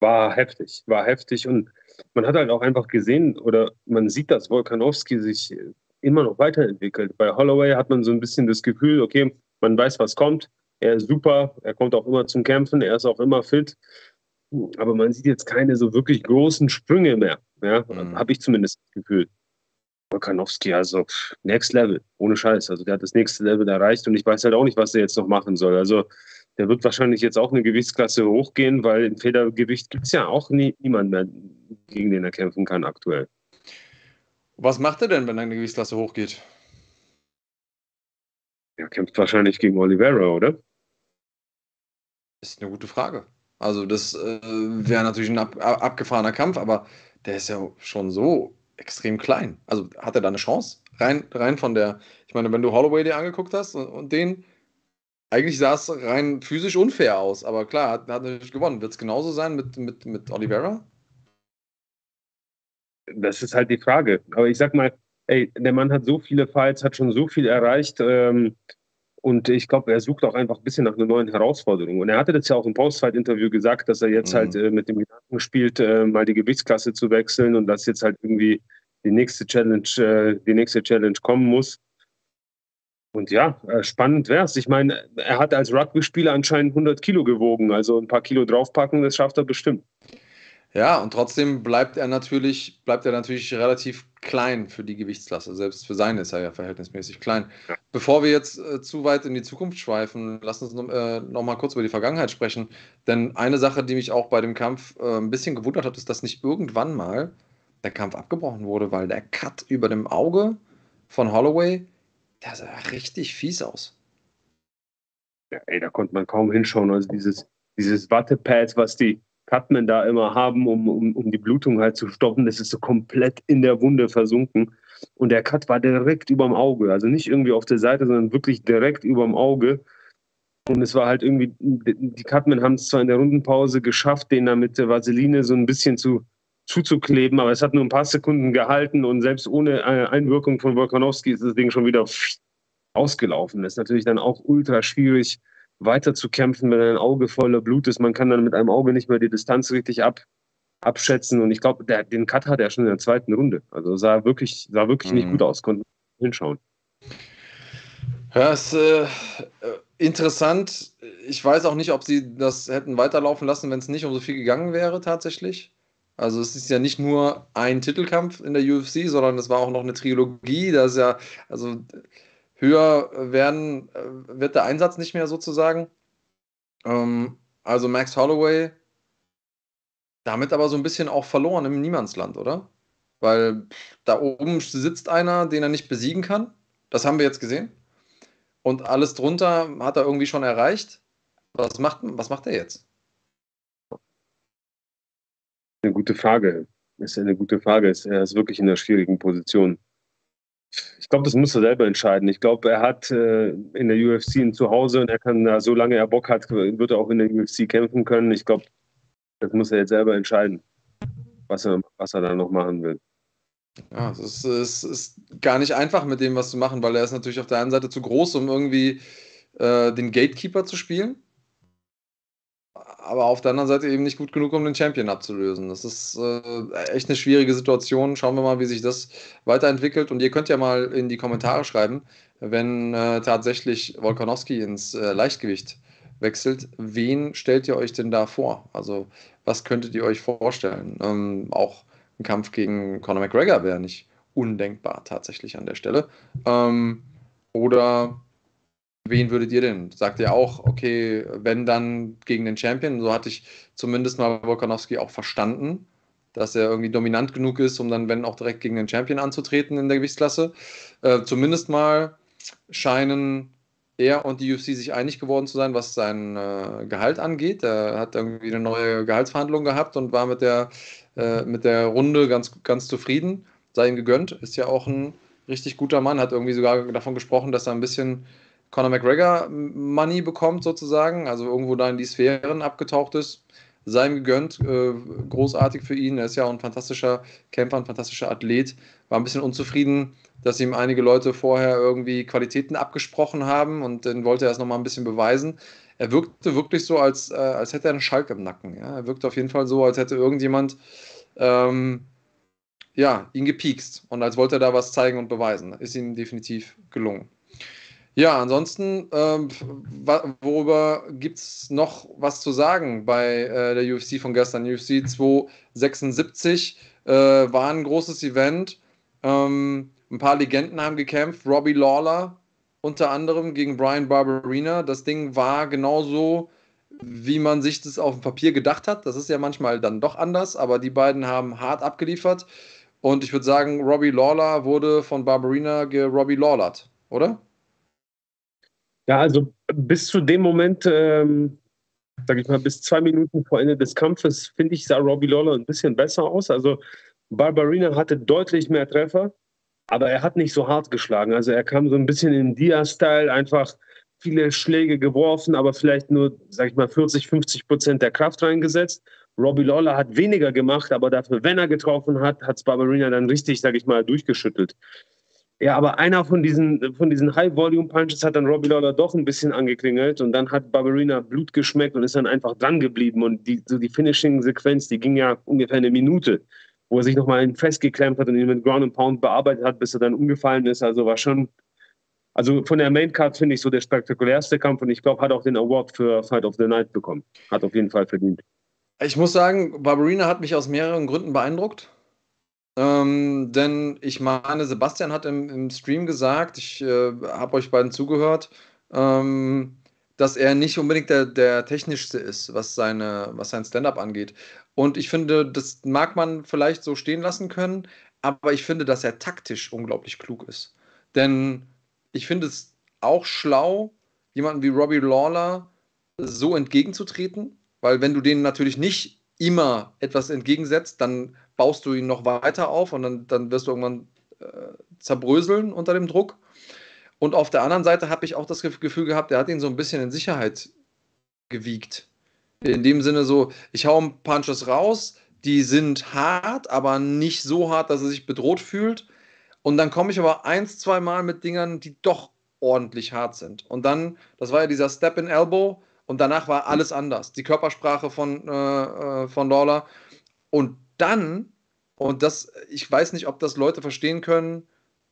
war heftig, war heftig und man hat halt auch einfach gesehen oder man sieht, dass Volkanowski sich immer noch weiterentwickelt. Bei Holloway hat man so ein bisschen das Gefühl, okay, man weiß, was kommt, er ist super, er kommt auch immer zum Kämpfen, er ist auch immer fit. Aber man sieht jetzt keine so wirklich großen Sprünge mehr. Ja? Mhm. Habe ich zumindest das Gefühl. Volkanowski, also next level, ohne Scheiß. Also der hat das nächste Level erreicht und ich weiß halt auch nicht, was er jetzt noch machen soll. Also der wird wahrscheinlich jetzt auch eine Gewichtsklasse hochgehen, weil im Federgewicht gibt es ja auch nie, niemanden mehr, gegen den er kämpfen kann aktuell. Was macht er denn, wenn eine Gewichtsklasse hochgeht? Er kämpft wahrscheinlich gegen Oliveira, oder? Ist eine gute Frage. Also, das äh, wäre natürlich ein ab, abgefahrener Kampf, aber der ist ja schon so extrem klein. Also, hat er da eine Chance? Rein, rein von der, ich meine, wenn du Holloway dir angeguckt hast und, und den, eigentlich sah es rein physisch unfair aus, aber klar, hat, hat natürlich gewonnen. Wird es genauso sein mit, mit, mit Oliveira? Das ist halt die Frage. Aber ich sag mal, ey, der Mann hat so viele Fights, hat schon so viel erreicht. Ähm, und ich glaube, er sucht auch einfach ein bisschen nach einer neuen Herausforderung. Und er hatte das ja auch im Post-Fight-Interview gesagt, dass er jetzt halt, mhm. halt äh, mit dem Gedanken spielt, äh, mal die Gewichtsklasse zu wechseln und dass jetzt halt irgendwie die nächste Challenge, äh, die nächste Challenge kommen muss. Und ja, äh, spannend wäre es. Ich meine, er hat als Rugby-Spieler anscheinend 100 Kilo gewogen, also ein paar Kilo draufpacken, das schafft er bestimmt. Ja, und trotzdem bleibt er natürlich, bleibt er natürlich relativ klein für die Gewichtsklasse. Selbst für seine ist er ja verhältnismäßig klein. Ja. Bevor wir jetzt äh, zu weit in die Zukunft schweifen, lass uns noch, äh, noch, mal kurz über die Vergangenheit sprechen. Denn eine Sache, die mich auch bei dem Kampf äh, ein bisschen gewundert hat, ist, dass nicht irgendwann mal der Kampf abgebrochen wurde, weil der Cut über dem Auge von Holloway, der sah richtig fies aus. Ja, ey, da konnte man kaum hinschauen. Also dieses, dieses Wattepad, was die Cutmen da immer haben, um, um, um die Blutung halt zu stoppen, das ist so komplett in der Wunde versunken. Und der Cut war direkt über dem Auge. Also nicht irgendwie auf der Seite, sondern wirklich direkt über dem Auge. Und es war halt irgendwie, die Cutmen haben es zwar in der Rundenpause geschafft, den da mit der Vaseline so ein bisschen zu, zuzukleben, aber es hat nur ein paar Sekunden gehalten und selbst ohne äh, Einwirkung von Volkanowski ist das Ding schon wieder ausgelaufen. Das ist natürlich dann auch ultra schwierig, weiter zu kämpfen, wenn ein Auge voller Blut ist. Man kann dann mit einem Auge nicht mehr die Distanz richtig ab, abschätzen. Und ich glaube, den Cut hat er schon in der zweiten Runde. Also sah wirklich, sah wirklich mhm. nicht gut aus, konnten hinschauen. Ja, ist äh, interessant. Ich weiß auch nicht, ob sie das hätten weiterlaufen lassen, wenn es nicht um so viel gegangen wäre, tatsächlich. Also es ist ja nicht nur ein Titelkampf in der UFC, sondern es war auch noch eine Trilogie. Da ist ja, also höher werden, äh, wird der Einsatz nicht mehr sozusagen. Ähm, also Max Holloway damit aber so ein bisschen auch verloren im Niemandsland, oder? Weil da oben sitzt einer, den er nicht besiegen kann. Das haben wir jetzt gesehen. Und alles drunter hat er irgendwie schon erreicht. Was macht, was macht er jetzt? Eine gute Frage. Ist eine gute Frage. Er ist wirklich in einer schwierigen Position. Ich glaube, das muss er selber entscheiden. Ich glaube, er hat äh, in der UFC ein Zuhause und er kann da, solange er Bock hat, wird er auch in der UFC kämpfen können. Ich glaube, das muss er jetzt selber entscheiden, was er, was er da noch machen will. Ja, es ist, es ist gar nicht einfach mit dem, was zu machen, weil er ist natürlich auf der einen Seite zu groß, um irgendwie äh, den Gatekeeper zu spielen aber auf der anderen Seite eben nicht gut genug, um den Champion abzulösen. Das ist äh, echt eine schwierige Situation. Schauen wir mal, wie sich das weiterentwickelt. Und ihr könnt ja mal in die Kommentare schreiben, wenn äh, tatsächlich Volkanowski ins äh, Leichtgewicht wechselt, wen stellt ihr euch denn da vor? Also, was könntet ihr euch vorstellen? Ähm, auch ein Kampf gegen Conor McGregor wäre nicht undenkbar tatsächlich an der Stelle. Ähm, oder wen würdet ihr denn? Sagt ihr auch, okay, wenn dann gegen den Champion? So hatte ich zumindest mal Volkanowski auch verstanden, dass er irgendwie dominant genug ist, um dann, wenn auch direkt gegen den Champion anzutreten in der Gewichtsklasse. Äh, zumindest mal scheinen er und die UFC sich einig geworden zu sein, was sein äh, Gehalt angeht. Er hat irgendwie eine neue Gehaltsverhandlung gehabt und war mit der, äh, mit der Runde ganz, ganz zufrieden. Sei ihm gegönnt, ist ja auch ein richtig guter Mann, hat irgendwie sogar davon gesprochen, dass er ein bisschen Conor McGregor Money bekommt, sozusagen, also irgendwo da in die Sphären abgetaucht ist. Sei ihm gegönnt, äh, großartig für ihn. Er ist ja auch ein fantastischer Kämpfer, ein fantastischer Athlet. War ein bisschen unzufrieden, dass ihm einige Leute vorher irgendwie Qualitäten abgesprochen haben und dann wollte er es nochmal ein bisschen beweisen. Er wirkte wirklich so, als, äh, als hätte er einen Schalk im Nacken. Ja? Er wirkte auf jeden Fall so, als hätte irgendjemand ähm, ja, ihn gepiekst und als wollte er da was zeigen und beweisen. Ist ihm definitiv gelungen. Ja, ansonsten, ähm, worüber gibt es noch was zu sagen bei äh, der UFC von gestern? UFC 276 äh, war ein großes Event. Ähm, ein paar Legenden haben gekämpft. Robbie Lawler unter anderem gegen Brian Barberina. Das Ding war genauso, wie man sich das auf dem Papier gedacht hat. Das ist ja manchmal dann doch anders, aber die beiden haben hart abgeliefert. Und ich würde sagen, Robbie Lawler wurde von Barberina Robbie Lawlert, oder? Ja, also bis zu dem Moment, ähm, sage ich mal, bis zwei Minuten vor Ende des Kampfes, finde ich, sah Robbie Lawler ein bisschen besser aus. Also Barbarina hatte deutlich mehr Treffer, aber er hat nicht so hart geschlagen. Also er kam so ein bisschen in Dia-Style, einfach viele Schläge geworfen, aber vielleicht nur, sag ich mal, 40, 50 Prozent der Kraft reingesetzt. Robbie Lawler hat weniger gemacht, aber dafür, wenn er getroffen hat, hat es Barbarina dann richtig, sag ich mal, durchgeschüttelt. Ja, aber einer von diesen, von diesen High-Volume-Punches hat dann Robbie Lawler doch ein bisschen angeklingelt und dann hat Barbarina Blut geschmeckt und ist dann einfach dran geblieben. Und die, so die Finishing-Sequenz, die ging ja ungefähr eine Minute, wo er sich nochmal festgeklemmt hat und ihn mit Ground and Pound bearbeitet hat, bis er dann umgefallen ist. Also war schon, also von der Main-Card finde ich so der spektakulärste Kampf und ich glaube, hat auch den Award für Fight of the Night bekommen. Hat auf jeden Fall verdient. Ich muss sagen, Barbarina hat mich aus mehreren Gründen beeindruckt. Ähm, denn ich meine, Sebastian hat im, im Stream gesagt, ich äh, habe euch beiden zugehört, ähm, dass er nicht unbedingt der, der technischste ist, was, seine, was sein Stand-up angeht. Und ich finde, das mag man vielleicht so stehen lassen können, aber ich finde, dass er taktisch unglaublich klug ist. Denn ich finde es auch schlau, jemanden wie Robbie Lawler so entgegenzutreten, weil wenn du denen natürlich nicht immer etwas entgegensetzt, dann baust du ihn noch weiter auf und dann, dann wirst du irgendwann äh, zerbröseln unter dem Druck. Und auf der anderen Seite habe ich auch das Gefühl gehabt, er hat ihn so ein bisschen in Sicherheit gewiegt. In dem Sinne so, ich hau ein Punches raus, die sind hart, aber nicht so hart, dass er sich bedroht fühlt. Und dann komme ich aber eins, zwei Mal mit Dingern, die doch ordentlich hart sind. Und dann, das war ja dieser Step in Elbow, und danach war alles anders. Die Körpersprache von, äh, äh, von Lawler. Und dann, und das, ich weiß nicht, ob das Leute verstehen können,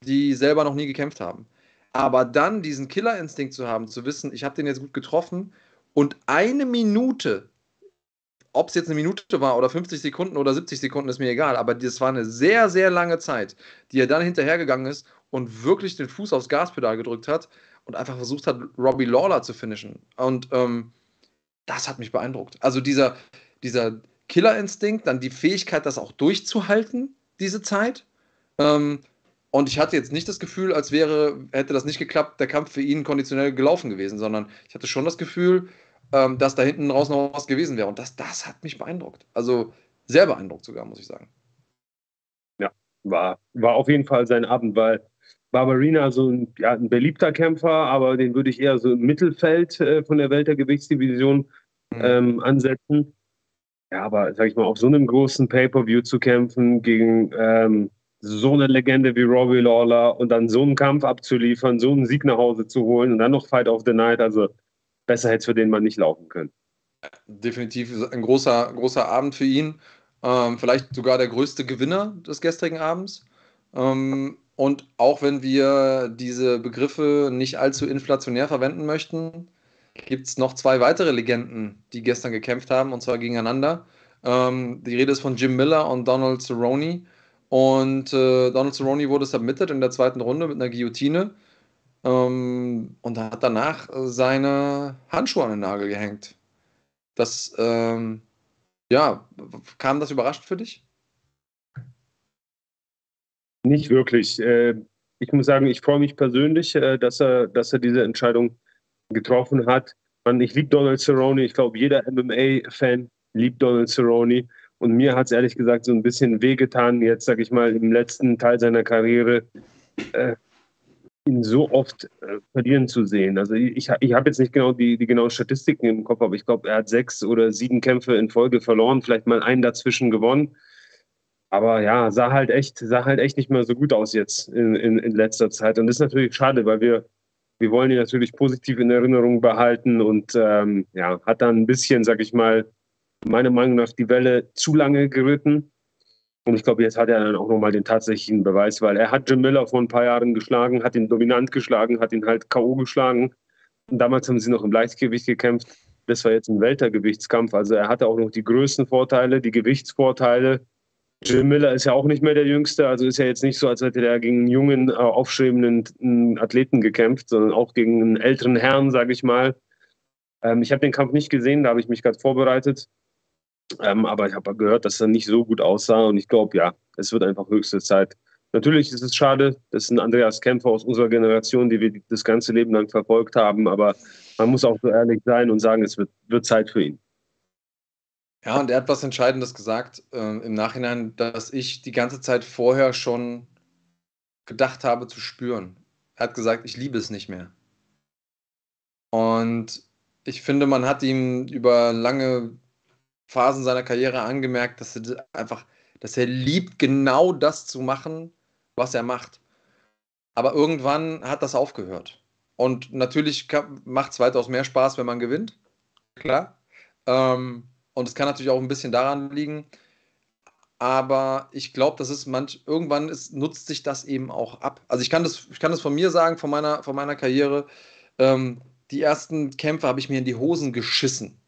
die selber noch nie gekämpft haben. Aber dann diesen Killerinstinkt zu haben, zu wissen, ich habe den jetzt gut getroffen und eine Minute, ob es jetzt eine Minute war oder 50 Sekunden oder 70 Sekunden, ist mir egal, aber das war eine sehr, sehr lange Zeit, die er dann hinterhergegangen ist und wirklich den Fuß aufs Gaspedal gedrückt hat und einfach versucht hat, Robbie Lawler zu finishen. Und ähm, das hat mich beeindruckt. Also dieser, dieser Killerinstinkt, dann die Fähigkeit, das auch durchzuhalten, diese Zeit. Ähm, und ich hatte jetzt nicht das Gefühl, als wäre, hätte das nicht geklappt, der Kampf für ihn konditionell gelaufen gewesen, sondern ich hatte schon das Gefühl, ähm, dass da hinten raus noch was gewesen wäre. Und das, das hat mich beeindruckt. Also sehr beeindruckt sogar, muss ich sagen. Ja, war, war auf jeden Fall sein Abend, weil Barbarina so ein, ja, ein beliebter Kämpfer, aber den würde ich eher so im Mittelfeld äh, von der Weltergewichtsdivision mhm. ähm, ansetzen. Ja, aber sag ich mal, auf so einem großen Pay-Per-View zu kämpfen gegen ähm, so eine Legende wie Robbie Lawler und dann so einen Kampf abzuliefern, so einen Sieg nach Hause zu holen und dann noch Fight of the Night, also besser hätte es für den Mann nicht laufen können. Definitiv ein großer, großer Abend für ihn. Ähm, vielleicht sogar der größte Gewinner des gestrigen Abends. Ähm, und auch wenn wir diese Begriffe nicht allzu inflationär verwenden möchten, gibt es noch zwei weitere Legenden, die gestern gekämpft haben, und zwar gegeneinander. Ähm, die Rede ist von Jim Miller und Donald Cerrone. Und äh, Donald Cerrone wurde submitted in der zweiten Runde mit einer Guillotine ähm, und hat danach seine Handschuhe an den Nagel gehängt. Das, ähm, ja, kam das überrascht für dich? Nicht wirklich. Äh, ich muss sagen, ich freue mich persönlich, äh, dass, er, dass er diese Entscheidung getroffen hat. ich liebe Donald Cerrone. Ich glaube, jeder MMA-Fan liebt Donald Cerrone. Und mir hat es ehrlich gesagt so ein bisschen wehgetan, jetzt sage ich mal, im letzten Teil seiner Karriere äh, ihn so oft äh, verlieren zu sehen. Also ich, ich habe jetzt nicht genau die, die genauen Statistiken im Kopf, aber ich glaube, er hat sechs oder sieben Kämpfe in Folge verloren, vielleicht mal einen dazwischen gewonnen. Aber ja, sah halt echt, sah halt echt nicht mehr so gut aus jetzt in, in, in letzter Zeit. Und das ist natürlich schade, weil wir, wir wollen ihn natürlich positiv in Erinnerung behalten und ähm, ja, hat dann ein bisschen, sag ich mal, meiner Meinung nach die Welle zu lange geritten. Und ich glaube, jetzt hat er dann auch nochmal den tatsächlichen Beweis, weil er hat Jim Miller vor ein paar Jahren geschlagen, hat ihn dominant geschlagen, hat ihn halt K.O. geschlagen. Und damals haben sie noch im Leichtgewicht gekämpft. Das war jetzt ein Weltergewichtskampf. Also er hatte auch noch die größten Vorteile, die Gewichtsvorteile. Jim Miller ist ja auch nicht mehr der Jüngste, also ist ja jetzt nicht so, als hätte er gegen einen jungen, äh, aufstrebenden Athleten gekämpft, sondern auch gegen einen älteren Herrn, sage ich mal. Ähm, ich habe den Kampf nicht gesehen, da habe ich mich gerade vorbereitet. Ähm, aber ich habe gehört, dass er nicht so gut aussah und ich glaube, ja, es wird einfach höchste Zeit. Natürlich ist es schade, das ist ein Andreas Kämpfer aus unserer Generation, die wir das ganze Leben lang verfolgt haben, aber man muss auch so ehrlich sein und sagen, es wird, wird Zeit für ihn. Ja, und er hat was Entscheidendes gesagt äh, im Nachhinein, dass ich die ganze Zeit vorher schon gedacht habe zu spüren. Er hat gesagt, ich liebe es nicht mehr. Und ich finde, man hat ihm über lange Phasen seiner Karriere angemerkt, dass er einfach, dass er liebt, genau das zu machen, was er macht. Aber irgendwann hat das aufgehört. Und natürlich macht es weitaus mehr Spaß, wenn man gewinnt. Klar. Ähm, und es kann natürlich auch ein bisschen daran liegen. Aber ich glaube, das ist manch, irgendwann ist, nutzt sich das eben auch ab. Also ich kann das, ich kann das von mir sagen, von meiner, von meiner Karriere. Ähm, die ersten Kämpfe habe ich mir in die Hosen geschissen.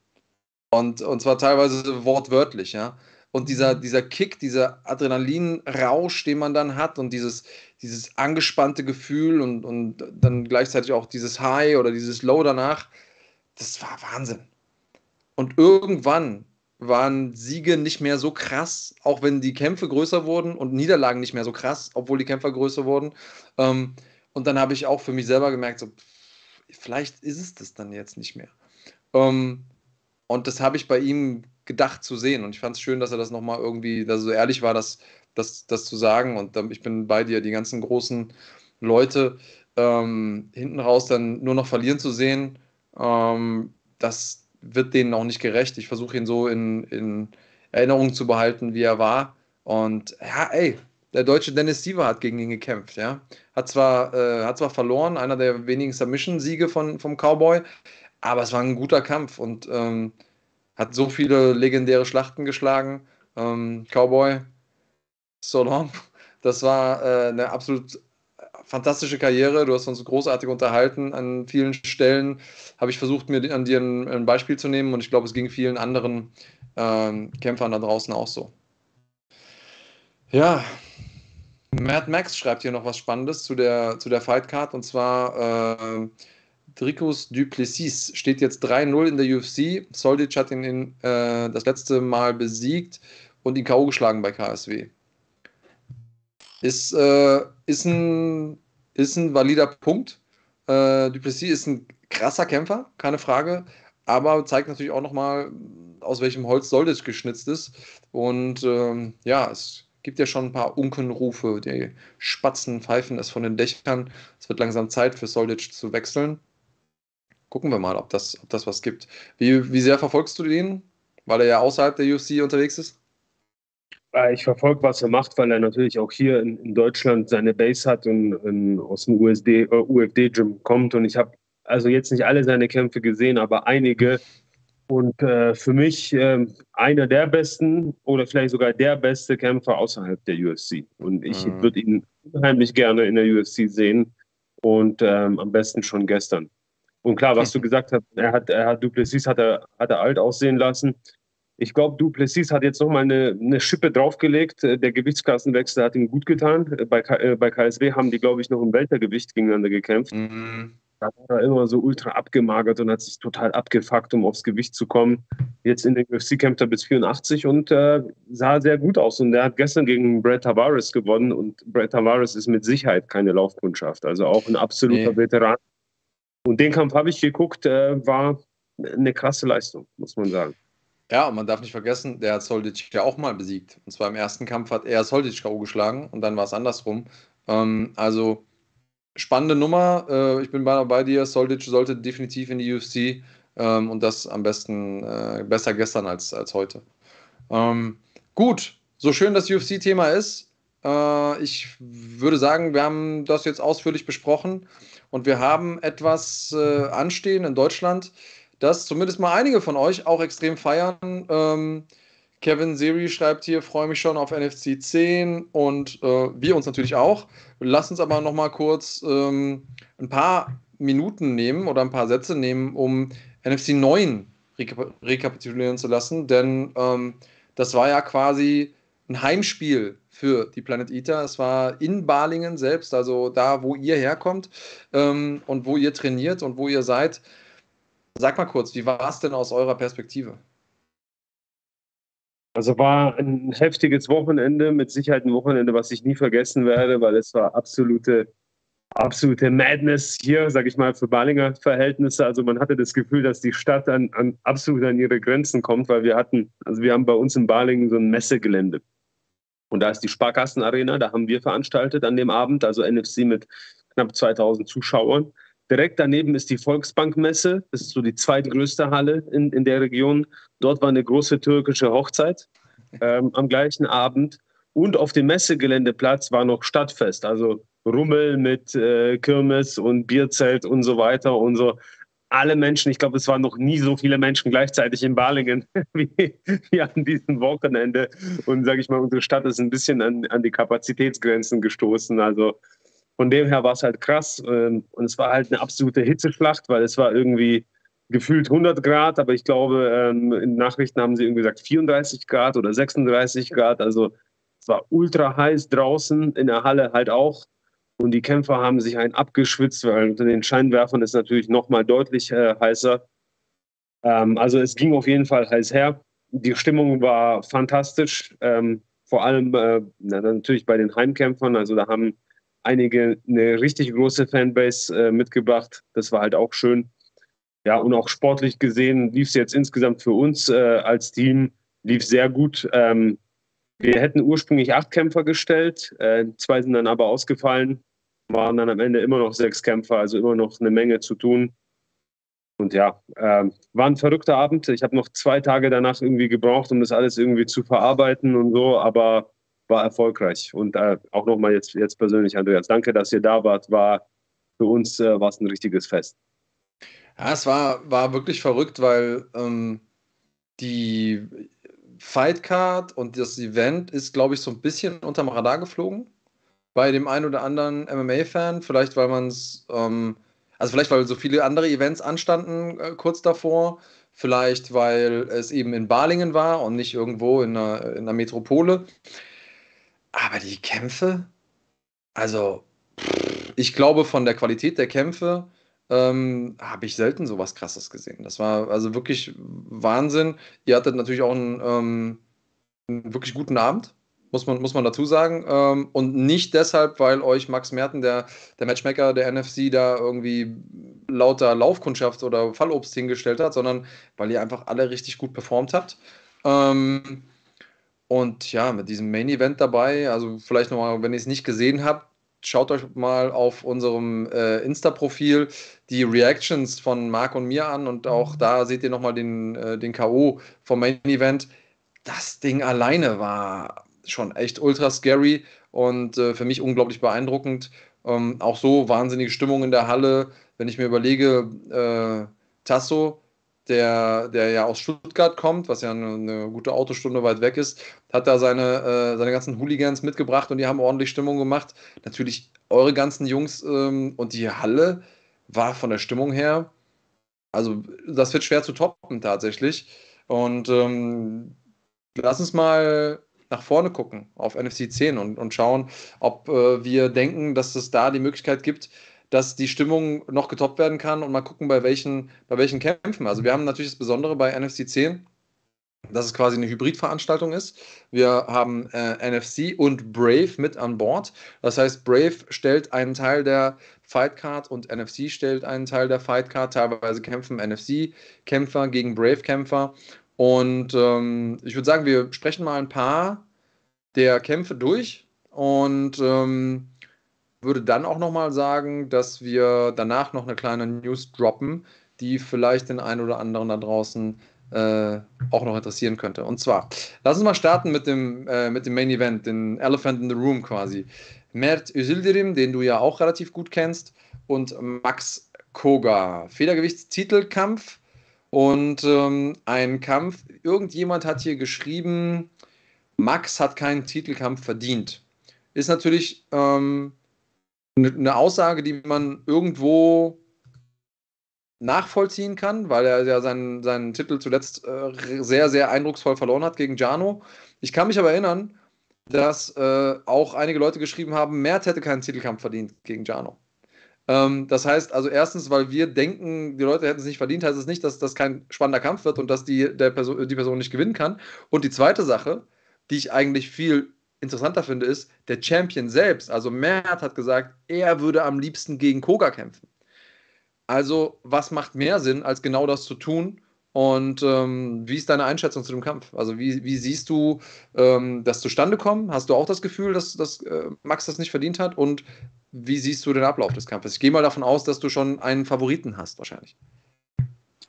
Und, und zwar teilweise wortwörtlich, ja. Und dieser, mhm. dieser Kick, dieser Adrenalinrausch, den man dann hat und dieses, dieses angespannte Gefühl und, und dann gleichzeitig auch dieses High oder dieses Low danach, das war Wahnsinn. Und irgendwann waren Siege nicht mehr so krass, auch wenn die Kämpfe größer wurden und Niederlagen nicht mehr so krass, obwohl die Kämpfer größer wurden. Ähm, Und dann habe ich auch für mich selber gemerkt, so, vielleicht ist es das dann jetzt nicht mehr. Ähm, und das habe ich bei ihm gedacht zu sehen. Und ich fand es schön, dass er das nochmal irgendwie, dass er so ehrlich war, das, das, das zu sagen. Und ich bin bei dir, die ganzen großen Leute ähm, hinten raus dann nur noch verlieren zu sehen, ähm, das wird denen auch nicht gerecht. Ich versuche ihn so in, in Erinnerung zu behalten, wie er war. Und ja, ey, der deutsche Dennis Siever hat gegen ihn gekämpft, ja. Hat zwar, äh, hat zwar verloren, einer der wenigen Submission-Siege vom Cowboy, aber es war ein guter Kampf und ähm, hat so viele legendäre Schlachten geschlagen. Ähm, Cowboy, so long. Das war äh, eine absolut fantastische Karriere. Du hast uns großartig unterhalten. An vielen Stellen habe ich versucht, mir an dir ein, ein, Beispiel zu nehmen und ich glaube, es ging vielen anderen äh, Kämpfern da draußen auch so. Ja, Matt Max schreibt hier noch was Spannendes zu der, zu der Fight Card und zwar äh, Dricus Duplessis steht jetzt 3-0 in der UFC. Soldic hat ihn in, äh, das letzte Mal besiegt und ihn K.O. geschlagen bei KSW. Ist, äh, ist, ein, ist ein valider Punkt. Äh, Duplessis ist ein krasser Kämpfer, keine Frage, aber zeigt natürlich auch nochmal, aus welchem Holz Soldic geschnitzt ist. Und ähm, ja, es gibt ja schon ein paar Unkenrufe. Die Spatzen pfeifen es von den Dächern. Es wird langsam Zeit für Soldic zu wechseln. Gucken wir mal, ob das, ob das was gibt. Wie, wie sehr verfolgst du den? Weil er ja außerhalb der UFC unterwegs ist? Äh, ich verfolge, was er macht, weil er natürlich auch hier in, in Deutschland seine Base hat und, und aus dem USD, äh, UFD-Gym kommt. Und ich habe also jetzt nicht alle seine Kämpfe gesehen, aber einige. Und äh, für mich äh, einer der besten oder vielleicht sogar der beste Kämpfer außerhalb der UFC. Und ich mhm. würde ihn unheimlich gerne in der UFC sehen und ähm, am besten schon gestern. Und klar, was du gesagt hast, er hat, er hat Duplessis hat er, hat er alt aussehen lassen. Ich glaube, Duplessis hat jetzt nochmal eine, eine Schippe draufgelegt. Äh, der Gewichtsklassenwechsel hat ihm gut getan. Äh, bei, äh, bei KSW haben die, glaube ich, noch im Weltergewicht gegeneinander gekämpft. Mhm. Da war er immer so ultra abgemagert und hat sich total abgefuckt, um aufs Gewicht zu kommen. Jetzt in den UFC kämpft er bis 84 und äh, sah sehr gut aus. Und er hat gestern gegen Brad Tavares gewonnen. Und Brad Tavares ist mit Sicherheit keine Laufkundschaft. Also auch ein absoluter nee. Veteran. Und den Kampf habe ich geguckt, äh, war eine krasse Leistung, muss man sagen. Ja, und man darf nicht vergessen, der hat Soldic ja auch mal besiegt. Und zwar im ersten Kampf hat er Soldic K.O. geschlagen und dann war es andersrum. Ähm, also spannende Nummer. Äh, ich bin bei, dir. Soldic sollte definitiv in die UFC ähm, und das am besten äh, besser gestern als, als heute. Ähm, gut, so schön das UFC-Thema ist. Äh, ich würde sagen, wir haben das jetzt ausführlich besprochen und wir haben etwas äh, anstehen in Deutschland das zumindest mal einige von euch auch extrem feiern. Ähm, Kevin Seri schreibt hier, freue mich schon auf NFC 10 und äh, wir uns natürlich auch. Lass uns aber noch mal kurz ähm, ein paar Minuten nehmen oder ein paar Sätze nehmen, um NFC 9 rekap rekapitulieren zu lassen, denn ähm, das war ja quasi ein Heimspiel für die Planet Eater. Es war in Balingen selbst, also da, wo ihr herkommt ähm, und wo ihr trainiert und wo ihr seid. Sag mal kurz, wie war es denn aus eurer Perspektive? Also war ein heftiges Wochenende, mit Sicherheit ein Wochenende, was ich nie vergessen werde, weil es war absolute, absolute Madness hier, sage ich mal, für Balinger Verhältnisse. Also man hatte das Gefühl, dass die Stadt an, an, absolut an ihre Grenzen kommt, weil wir hatten, also wir haben bei uns in Balingen so ein Messegelände. Und da ist die Sparkassenarena, da haben wir veranstaltet an dem Abend, also NFC mit knapp 2000 Zuschauern. Direkt daneben ist die Volksbankmesse. Das ist so die zweitgrößte Halle in, in der Region. Dort war eine große türkische Hochzeit ähm, am gleichen Abend. Und auf dem Messegeländeplatz war noch Stadtfest, also Rummel mit äh, Kirmes und Bierzelt und so weiter und so. Alle Menschen, ich glaube, es waren noch nie so viele Menschen gleichzeitig in Balingen wie, wie an diesem Wochenende. Und sage ich mal, unsere Stadt ist ein bisschen an, an die Kapazitätsgrenzen gestoßen. Also von dem her war es halt krass. Ähm, und es war halt eine absolute Hitzeschlacht, weil es war irgendwie gefühlt 100 Grad, aber ich glaube, ähm, in Nachrichten haben sie irgendwie gesagt 34 Grad oder 36 Grad. Also es war ultra heiß draußen, in der Halle halt auch. Und die Kämpfer haben sich einen abgeschwitzt, weil unter den Scheinwerfern ist natürlich nochmal deutlich äh, heißer. Ähm, also es ging auf jeden Fall heiß her. Die Stimmung war fantastisch, ähm, vor allem äh, natürlich bei den Heimkämpfern. Also da haben einige eine richtig große Fanbase äh, mitgebracht. Das war halt auch schön. Ja, und auch sportlich gesehen lief es jetzt insgesamt für uns äh, als Team, lief sehr gut. Ähm, wir hätten ursprünglich acht Kämpfer gestellt, äh, zwei sind dann aber ausgefallen, waren dann am Ende immer noch sechs Kämpfer, also immer noch eine Menge zu tun. Und ja, äh, war ein verrückter Abend. Ich habe noch zwei Tage danach irgendwie gebraucht, um das alles irgendwie zu verarbeiten und so, aber war erfolgreich. Und äh, auch nochmal jetzt, jetzt persönlich, Andreas, danke, dass ihr da wart. War für uns äh, war es ein richtiges Fest. Ja, es war, war wirklich verrückt, weil ähm, die Fightcard und das Event ist, glaube ich, so ein bisschen unterm Radar geflogen. Bei dem einen oder anderen MMA-Fan, vielleicht weil man es, ähm, also vielleicht weil so viele andere Events anstanden äh, kurz davor, vielleicht weil es eben in Balingen war und nicht irgendwo in einer, in einer Metropole. Aber die Kämpfe, also ich glaube, von der Qualität der Kämpfe ähm, habe ich selten sowas Krasses gesehen. Das war also wirklich Wahnsinn. Ihr hattet natürlich auch einen, ähm, einen wirklich guten Abend, muss man, muss man dazu sagen. Ähm, und nicht deshalb, weil euch Max Merten, der, der Matchmaker der NFC, da irgendwie lauter Laufkundschaft oder Fallobst hingestellt hat, sondern weil ihr einfach alle richtig gut performt habt. Ähm, und ja, mit diesem Main Event dabei, also vielleicht nochmal, wenn ihr es nicht gesehen habt, schaut euch mal auf unserem äh, Insta-Profil die Reactions von Marc und mir an und auch da seht ihr nochmal den, äh, den K.O. vom Main Event. Das Ding alleine war schon echt ultra scary und äh, für mich unglaublich beeindruckend. Ähm, auch so wahnsinnige Stimmung in der Halle. Wenn ich mir überlege, äh, Tasso, der, der ja aus Stuttgart kommt, was ja eine, eine, gute Autostunde weit weg ist, hat da seine, äh, seine ganzen Hooligans mitgebracht und die haben ordentlich Stimmung gemacht. Natürlich eure ganzen Jungs ähm, und die Halle war von der Stimmung her, also das wird schwer zu toppen tatsächlich. Und ähm, lass uns mal nach vorne gucken auf NFC 10 und, und schauen, ob äh, wir denken, dass es da die Möglichkeit gibt, dass die Stimmung noch getoppt werden kann und mal gucken, bei welchen, bei welchen Kämpfen. Also wir haben natürlich das Besondere bei NFC 10, dass es quasi eine Hybridveranstaltung ist. Wir haben äh, NFC und Brave mit an Bord. Das heißt, Brave stellt einen Teil der Fightcard und NFC stellt einen Teil der Fightcard. Teilweise kämpfen NFC-Kämpfer gegen Brave-Kämpfer. Und ähm, ich würde sagen, wir sprechen mal ein paar der Kämpfe durch und ähm, würde dann auch nochmal sagen, dass wir danach noch eine kleine News droppen, die vielleicht den einen oder anderen da draußen äh, auch noch interessieren könnte. Und zwar, lass uns mal starten mit dem, äh, mit dem Main Event, den Elephant in the Room quasi. Mert Özildirim, den du ja auch relativ gut kennst, und Max Koga. Federgewichtstitelkampf und ähm, ein Kampf. Irgendjemand hat hier geschrieben, Max hat keinen Titelkampf verdient. Ist natürlich ähm, eine Aussage, die man irgendwo nachvollziehen kann, weil er ja seinen, seinen Titel zuletzt äh, sehr, sehr eindrucksvoll verloren hat gegen Jano. Ich kann mich aber erinnern, dass äh, auch einige Leute geschrieben haben, Mert hätte keinen Titelkampf verdient gegen Jano. Ähm, das heißt also erstens, weil wir denken, die Leute hätten es nicht verdient, heißt es nicht, dass das kein spannender Kampf wird und dass die, der Person, die Person nicht gewinnen kann. Und die zweite Sache, die ich eigentlich viel interessanter finde, ist, der Champion selbst, also Mert hat gesagt, er würde am liebsten gegen Koga kämpfen. Also, was macht mehr Sinn, als genau das zu tun? Und ähm, wie ist deine Einschätzung zu dem Kampf? Also, wie, wie siehst du ähm, das zustande kommen? Hast du auch das Gefühl, dass, dass äh, Max das nicht verdient hat? Und wie siehst du den Ablauf des Kampfes? Ich gehe mal davon aus, dass du schon einen Favoriten hast, wahrscheinlich.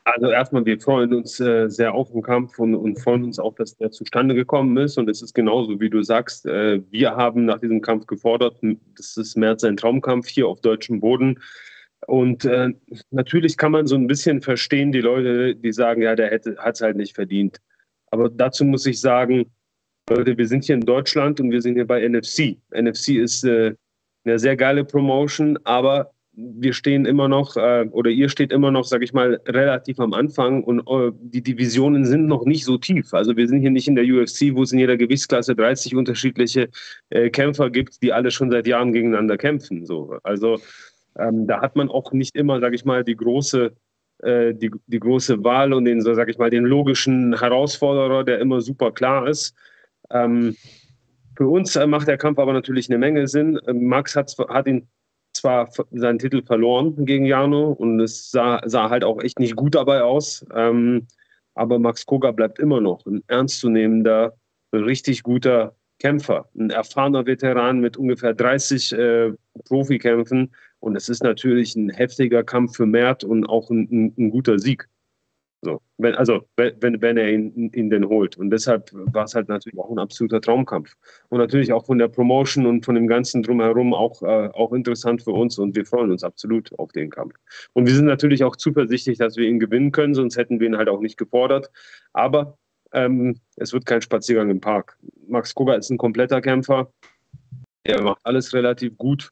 Also erstmal, wir freuen uns äh, sehr auf den Kampf und, und, freuen uns auch, dass der zustande gekommen ist. Und es ist genauso, wie du sagst, äh, wir haben nach diesem Kampf gefordert, das ist mehr sein Traumkampf hier auf deutschem Boden. Und äh, natürlich kann man so ein bisschen verstehen, die Leute, die sagen, ja, der hat es halt nicht verdient. Aber dazu muss ich sagen, Leute, wir sind hier in Deutschland und wir sind hier bei NFC. NFC ist äh, eine sehr geile Promotion, aber wir stehen immer noch, äh, oder ihr steht immer noch, sage ich mal, relativ am Anfang und äh, die Divisionen sind noch nicht so tief. Also wir sind hier nicht in der UFC, wo es in jeder Gewichtsklasse 30 unterschiedliche äh, Kämpfer gibt, die alle schon seit Jahren gegeneinander kämpfen. So. Also ähm, da hat man auch nicht immer, sage ich mal, die große äh, die, die große Wahl und den, so sage ich mal, den logischen Herausforderer, der immer super klar ist. Ähm, Für uns äh, macht der Kampf aber natürlich eine Menge Sinn. Äh, Max hat ihn zwar seinen Titel verloren gegen Jano und es sah, sah halt auch echt nicht gut dabei aus. Ähm, aber Max Koga bleibt immer noch ein ernstzunehmender, richtig guter Kämpfer, ein erfahrener Veteran mit ungefähr 30 äh, Profikämpfen. Und es ist natürlich ein heftiger Kampf für Mert und auch ein, ein, ein guter Sieg. So, wenn, also wenn, wenn er ihn, ihn denn holt. Und deshalb war es halt natürlich auch ein absoluter Traumkampf. Und natürlich auch von der Promotion und von dem Ganzen drumherum auch, äh, auch interessant für uns. Und wir freuen uns absolut auf den Kampf. Und wir sind natürlich auch zuversichtlich, dass wir ihn gewinnen können, sonst hätten wir ihn halt auch nicht gefordert. Aber ähm, es wird kein Spaziergang im Park. Max Koga ist ein kompletter Kämpfer. Er macht alles relativ gut.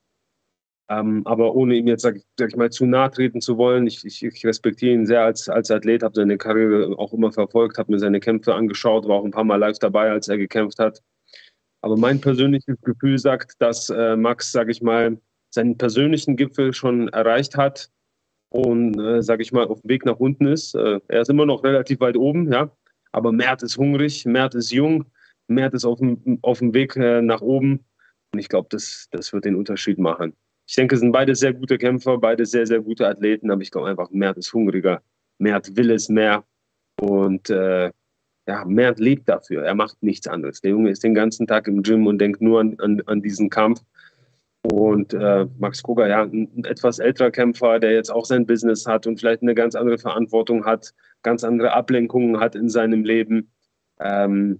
Ähm, aber ohne ihm jetzt, sag, sag, ich mal, zu nahe treten zu wollen, ich, ich, ich respektiere ihn sehr als, als Athlet, habe seine Karriere auch immer verfolgt, habe mir seine Kämpfe angeschaut, war auch ein paar Mal live dabei, als er gekämpft hat. Aber mein persönliches Gefühl sagt, dass äh, Max, sage ich mal, seinen persönlichen Gipfel schon erreicht hat und, äh, sage ich mal, auf dem Weg nach unten ist. Äh, er ist immer noch relativ weit oben, ja, aber Mert ist hungrig, Mert ist jung, Mert ist auf dem, auf dem Weg äh, nach oben und ich glaube, das, das wird den Unterschied machen ich denke, es sind beide sehr gute Kämpfer, beide sehr, sehr gute Athleten, aber ich glaube einfach, Mert ist hungriger, Mert will es mehr und äh, ja, Mert lebt dafür, er macht nichts anderes. Der Junge ist den ganzen Tag im Gym und denkt nur an, an, an diesen Kampf. Und äh, Max Koga, ja, ein etwas älterer Kämpfer, der jetzt auch sein Business hat und vielleicht eine ganz andere Verantwortung hat, ganz andere Ablenkungen hat in seinem Leben. Ähm,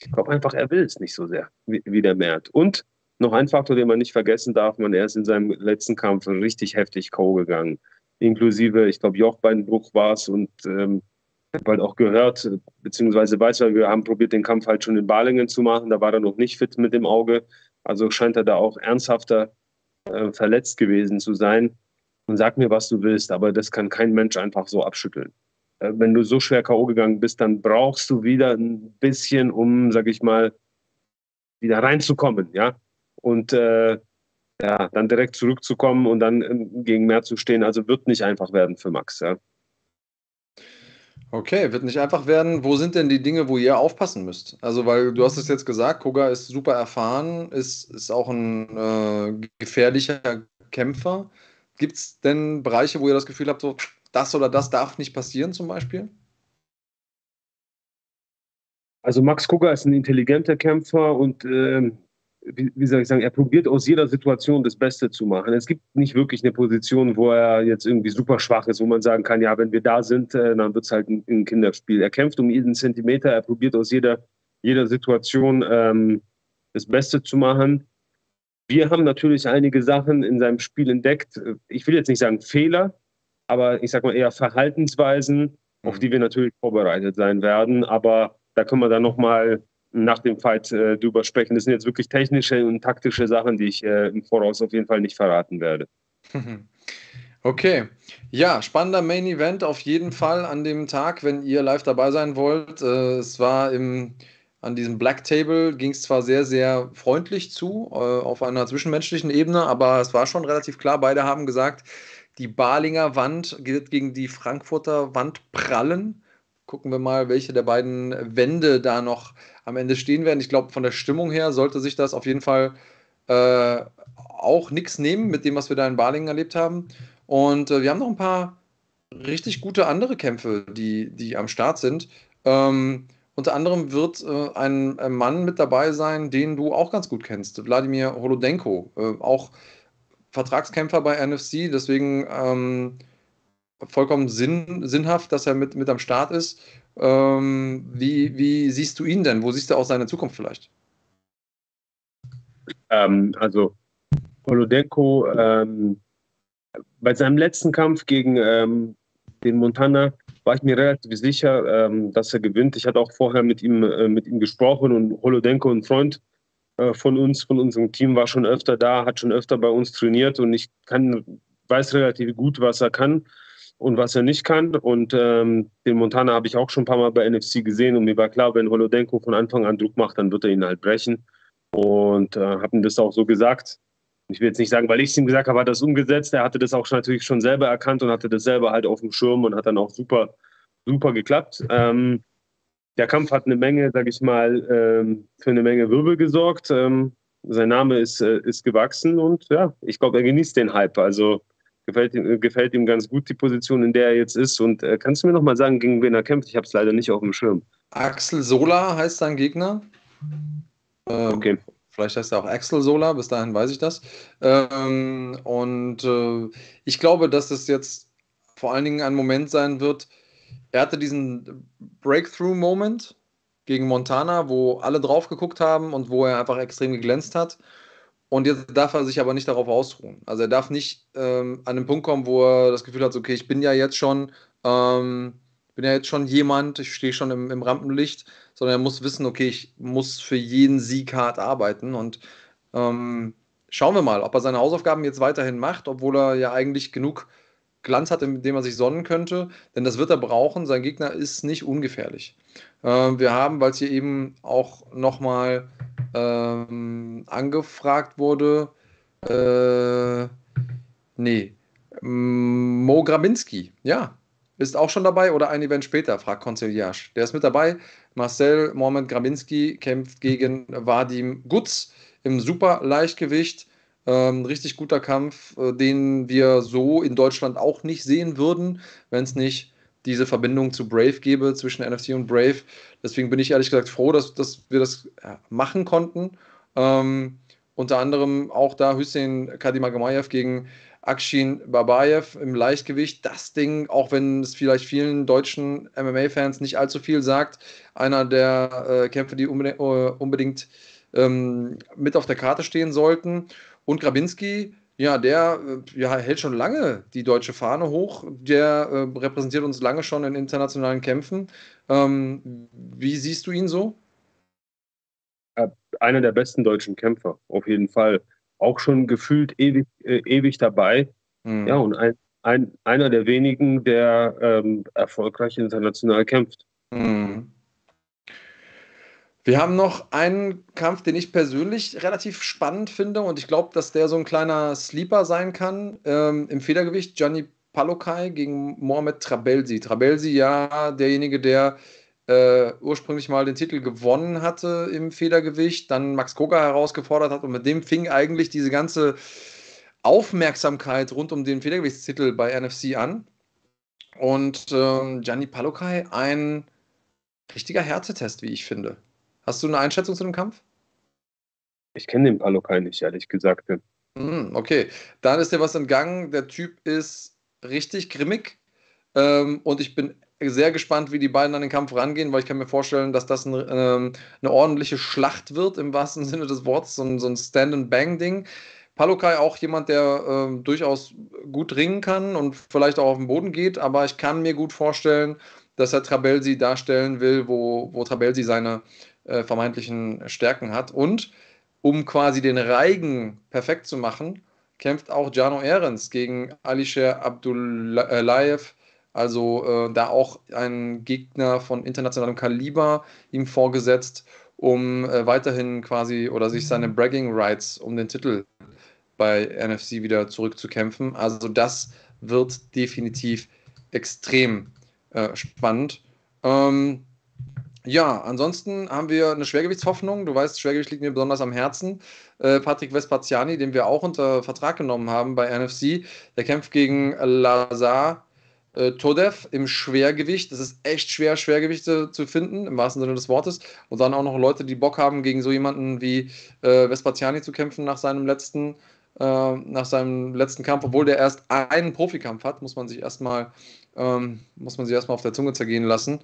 ich glaube einfach, er will es nicht so sehr wie, wie der Mert. Und noch ein Faktor, den man nicht vergessen darf, man ist in seinem letzten Kampf richtig heftig K.O. gegangen. Inklusive, ich glaube, Jochbeinbruch war es und ähm, habe halt auch gehört, beziehungsweise weiß, weil wir haben probiert, den Kampf halt schon in Balingen zu machen, da war er noch nicht fit mit dem Auge. Also scheint er da auch ernsthafter äh, verletzt gewesen zu sein. Und sag mir, was du willst, aber das kann kein Mensch einfach so abschütteln. Äh, wenn du so schwer K.O. gegangen bist, dann brauchst du wieder ein bisschen, um, sag ich mal, wieder reinzukommen, ja und äh, ja, dann direkt zurückzukommen und dann ähm, gegen mehr zu stehen. Also wird nicht einfach werden für Max. Ja. Okay, wird nicht einfach werden. Wo sind denn die Dinge, wo ihr aufpassen müsst? Also, weil du hast es jetzt gesagt, Koga ist super erfahren, ist, ist auch ein äh, gefährlicher Kämpfer. Gibt es denn Bereiche, wo ihr das Gefühl habt, so das oder das darf nicht passieren zum Beispiel? Also Max Koga ist ein intelligenter Kämpfer und äh, wie, wie, soll ich sagen, er probiert aus jeder Situation das Beste zu machen. Es gibt nicht wirklich eine Position, wo er jetzt irgendwie super schwach ist, wo man sagen kann, ja, wenn wir da sind, äh, dann wird es halt ein, ein, Kinderspiel. Er kämpft um jeden Zentimeter, er probiert aus jeder, jeder Situation ähm, das Beste zu machen. Wir haben natürlich einige Sachen in seinem Spiel entdeckt. Ich will jetzt nicht sagen Fehler, aber ich sage mal eher Verhaltensweisen, mhm. auf die wir natürlich vorbereitet sein werden. Aber da können wir dann nochmal nach dem Fight äh, drüber sprechen. Das sind jetzt wirklich technische und taktische Sachen, die ich äh, im Voraus auf jeden Fall nicht verraten werde. Okay, ja, spannender Main Event auf jeden Fall an dem Tag, wenn ihr live dabei sein wollt. Äh, es war im, an diesem Black Table, ging es zwar sehr, sehr freundlich zu, äh, auf einer zwischenmenschlichen Ebene, aber es war schon relativ klar, beide haben gesagt, die Balinger Wand wird gegen die Frankfurter Wand prallen. Gucken wir mal, welche der beiden Wände da noch am Ende stehen werden. Ich glaube, von der Stimmung her sollte sich das auf jeden Fall äh, auch nichts nehmen mit dem, was wir da in Balingen erlebt haben. Und äh, wir haben noch ein paar richtig gute andere Kämpfe, die, die am Start sind. Ähm, unter anderem wird äh, ein, ein, Mann mit dabei sein, den du auch ganz gut kennst, Wladimir Holodenko, äh, auch Vertragskämpfer bei NFC, deswegen ähm, vollkommen sinn, sinnhaft, dass er mit, mit am Start ist. Ähm, wie, wie siehst du ihn denn? Wo siehst du auch seine Zukunft vielleicht? Ähm, also Holodenko ähm, bei seinem letzten Kampf gegen ähm, den Montana war ich mir relativ sicher, ähm, dass er gewinnt. Ich hatte auch vorher mit ihm, äh, mit ihm gesprochen und Holodenko, ein Freund äh, von uns, von unserem Team, war schon öfter da, hat schon öfter bei uns trainiert und ich kann, weiß relativ gut, was er kann und was er nicht kann. Und ähm, den Montana habe ich auch schon ein paar Mal bei NFC gesehen und mir war klar, wenn Holodenko von Anfang an Druck macht, dann wird er ihn halt brechen. Und äh, habe ihm das auch so gesagt. Ich will jetzt nicht sagen, weil ich es ihm gesagt habe, hat er das umgesetzt. Er hatte das auch schon, natürlich schon selber erkannt und hatte das selber halt auf dem Schirm und hat dann auch super, super geklappt. Ähm, der Kampf hat eine Menge, sag ich mal, ähm, für eine Menge Wirbel gesorgt. Ähm, sein Name ist, äh, ist gewachsen und ja, ich glaube, er genießt den Hype. Also gefällt ihm, gefällt ihm ganz gut die Position, in der er jetzt ist. Und äh, kannst du mir noch mal sagen, gegen wen er kämpft? Ich habe es leider nicht auf dem Schirm. Axel Sola heißt sein Gegner. Ähm, okay. Vielleicht heißt er auch Axel Sola, bis dahin weiß ich das. Ähm, und äh, ich glaube, dass das jetzt vor allen Dingen ein Moment sein wird. Er hatte diesen Breakthrough-Moment gegen Montana, wo alle drauf geguckt haben und wo er einfach extrem geglänzt hat. Und jetzt darf er sich aber nicht darauf ausruhen. Also er darf nicht ähm, an den Punkt kommen, wo er das Gefühl hat, okay, ich bin ja jetzt schon, ähm, bin ja jetzt schon jemand, ich stehe schon im, im, Rampenlicht, sondern er muss wissen, okay, ich muss für jeden Sieg hart arbeiten. Und ähm, schauen wir mal, ob er seine Hausaufgaben jetzt weiterhin macht, obwohl er ja eigentlich genug Glanz hat, in dem er sich sonnen könnte. Denn das wird er brauchen. Sein Gegner ist nicht ungefährlich. Ähm, wir haben, weil es hier eben auch nochmal ähm, angefragt wurde, äh, nee, Mo Grabinski, ja, ist auch schon dabei oder ein Event später, fragt Conciliage. Der ist mit dabei. Marcel Mohamed Grabinski kämpft gegen Vadim Gutz im Super-Leichtgewicht. Ähm, richtig guter Kampf, äh, den wir so in Deutschland auch nicht sehen würden, wenn es nicht diese Verbindung zu Brave gebe, zwischen NFC und Brave. Deswegen bin ich ehrlich gesagt froh, dass, dass wir das machen konnten. Ähm, unter anderem auch da Hüseyin Kadimagamayev gegen Akshin Babayev im Leichtgewicht. Das Ding, auch wenn es vielleicht vielen deutschen MMA-Fans nicht allzu viel sagt, einer der äh, Kämpfe, die unbedingt, uh, unbedingt ähm, mit auf der Karte stehen sollten. Und Grabinski, ja, der äh, ja, hält schon lange die deutsche Fahne hoch. Der äh, repräsentiert uns lange schon in internationalen Kämpfen. Ähm, wie siehst du ihn so? Einer der besten deutschen Kämpfer, auf jeden Fall. Auch schon gefühlt ewig, äh, ewig dabei. Mhm. Ja, und ein, ein, einer der wenigen, der ähm, erfolgreich international kämpft. Mhm. Wir haben noch einen Kampf, den ich persönlich relativ spannend finde und ich glaube, dass der so ein kleiner Sleeper sein kann. Ähm, Im Federgewicht Gianni Palokai gegen Mohamed Trabelsi. Trabelsi, ja, derjenige, der äh, ursprünglich mal den Titel gewonnen hatte im Federgewicht, dann Max Koga herausgefordert hat und mit dem fing eigentlich diese ganze Aufmerksamkeit rund um den Federgewichtstitel bei NFC an. Und ähm, Gianni Palokai, ein richtiger Härtetest, wie ich finde. Hast du eine Einschätzung zu dem Kampf? Ich kenne den Palokai nicht, ehrlich gesagt. Hm, okay, dann ist dir was entgangen. Der Typ ist richtig grimmig ähm, und ich bin sehr gespannt, wie die beiden an den Kampf rangehen, weil ich kann mir vorstellen, dass das ein, ähm, eine ordentliche Schlacht wird, im wahrsten Sinne des Wortes, so ein, so ein Stand-and-Bang-Ding. Palokai auch jemand, der ähm, durchaus gut ringen kann und vielleicht auch auf den Boden geht, aber ich kann mir gut vorstellen, dass er Trabelsi darstellen will, wo, wo Trabelsi seine äh, vermeintlichen Stärken hat. Und um quasi den Reigen perfekt zu machen, kämpft auch Jano Ehrens gegen Alisher Abdullayev. Also äh, da auch ein Gegner von internationalem Kaliber ihm vorgesetzt, um äh, weiterhin quasi oder sich seine Bragging Rights um den Titel bei NFC wieder zurückzukämpfen. Also das wird definitiv extrem äh, spannend. Ähm, ja, ansonsten haben wir eine Schwergewichtshoffnung. Du weißt, Schwergewicht liegt mir besonders am Herzen. Äh, Patrick Vespaziani, den wir auch unter Vertrag genommen haben bei NFC, der kämpft gegen Lazar äh, Todev im Schwergewicht. Das ist echt schwer, Schwergewichte zu finden, im wahrsten Sinne des Wortes. Und dann auch noch Leute, die Bock haben, gegen so jemanden wie äh, Vespaziani zu kämpfen nach seinem letzten äh, nach seinem letzten Kampf, obwohl der erst einen Profikampf hat, muss man sich erstmal ähm, muss man sich erstmal auf der Zunge zergehen lassen.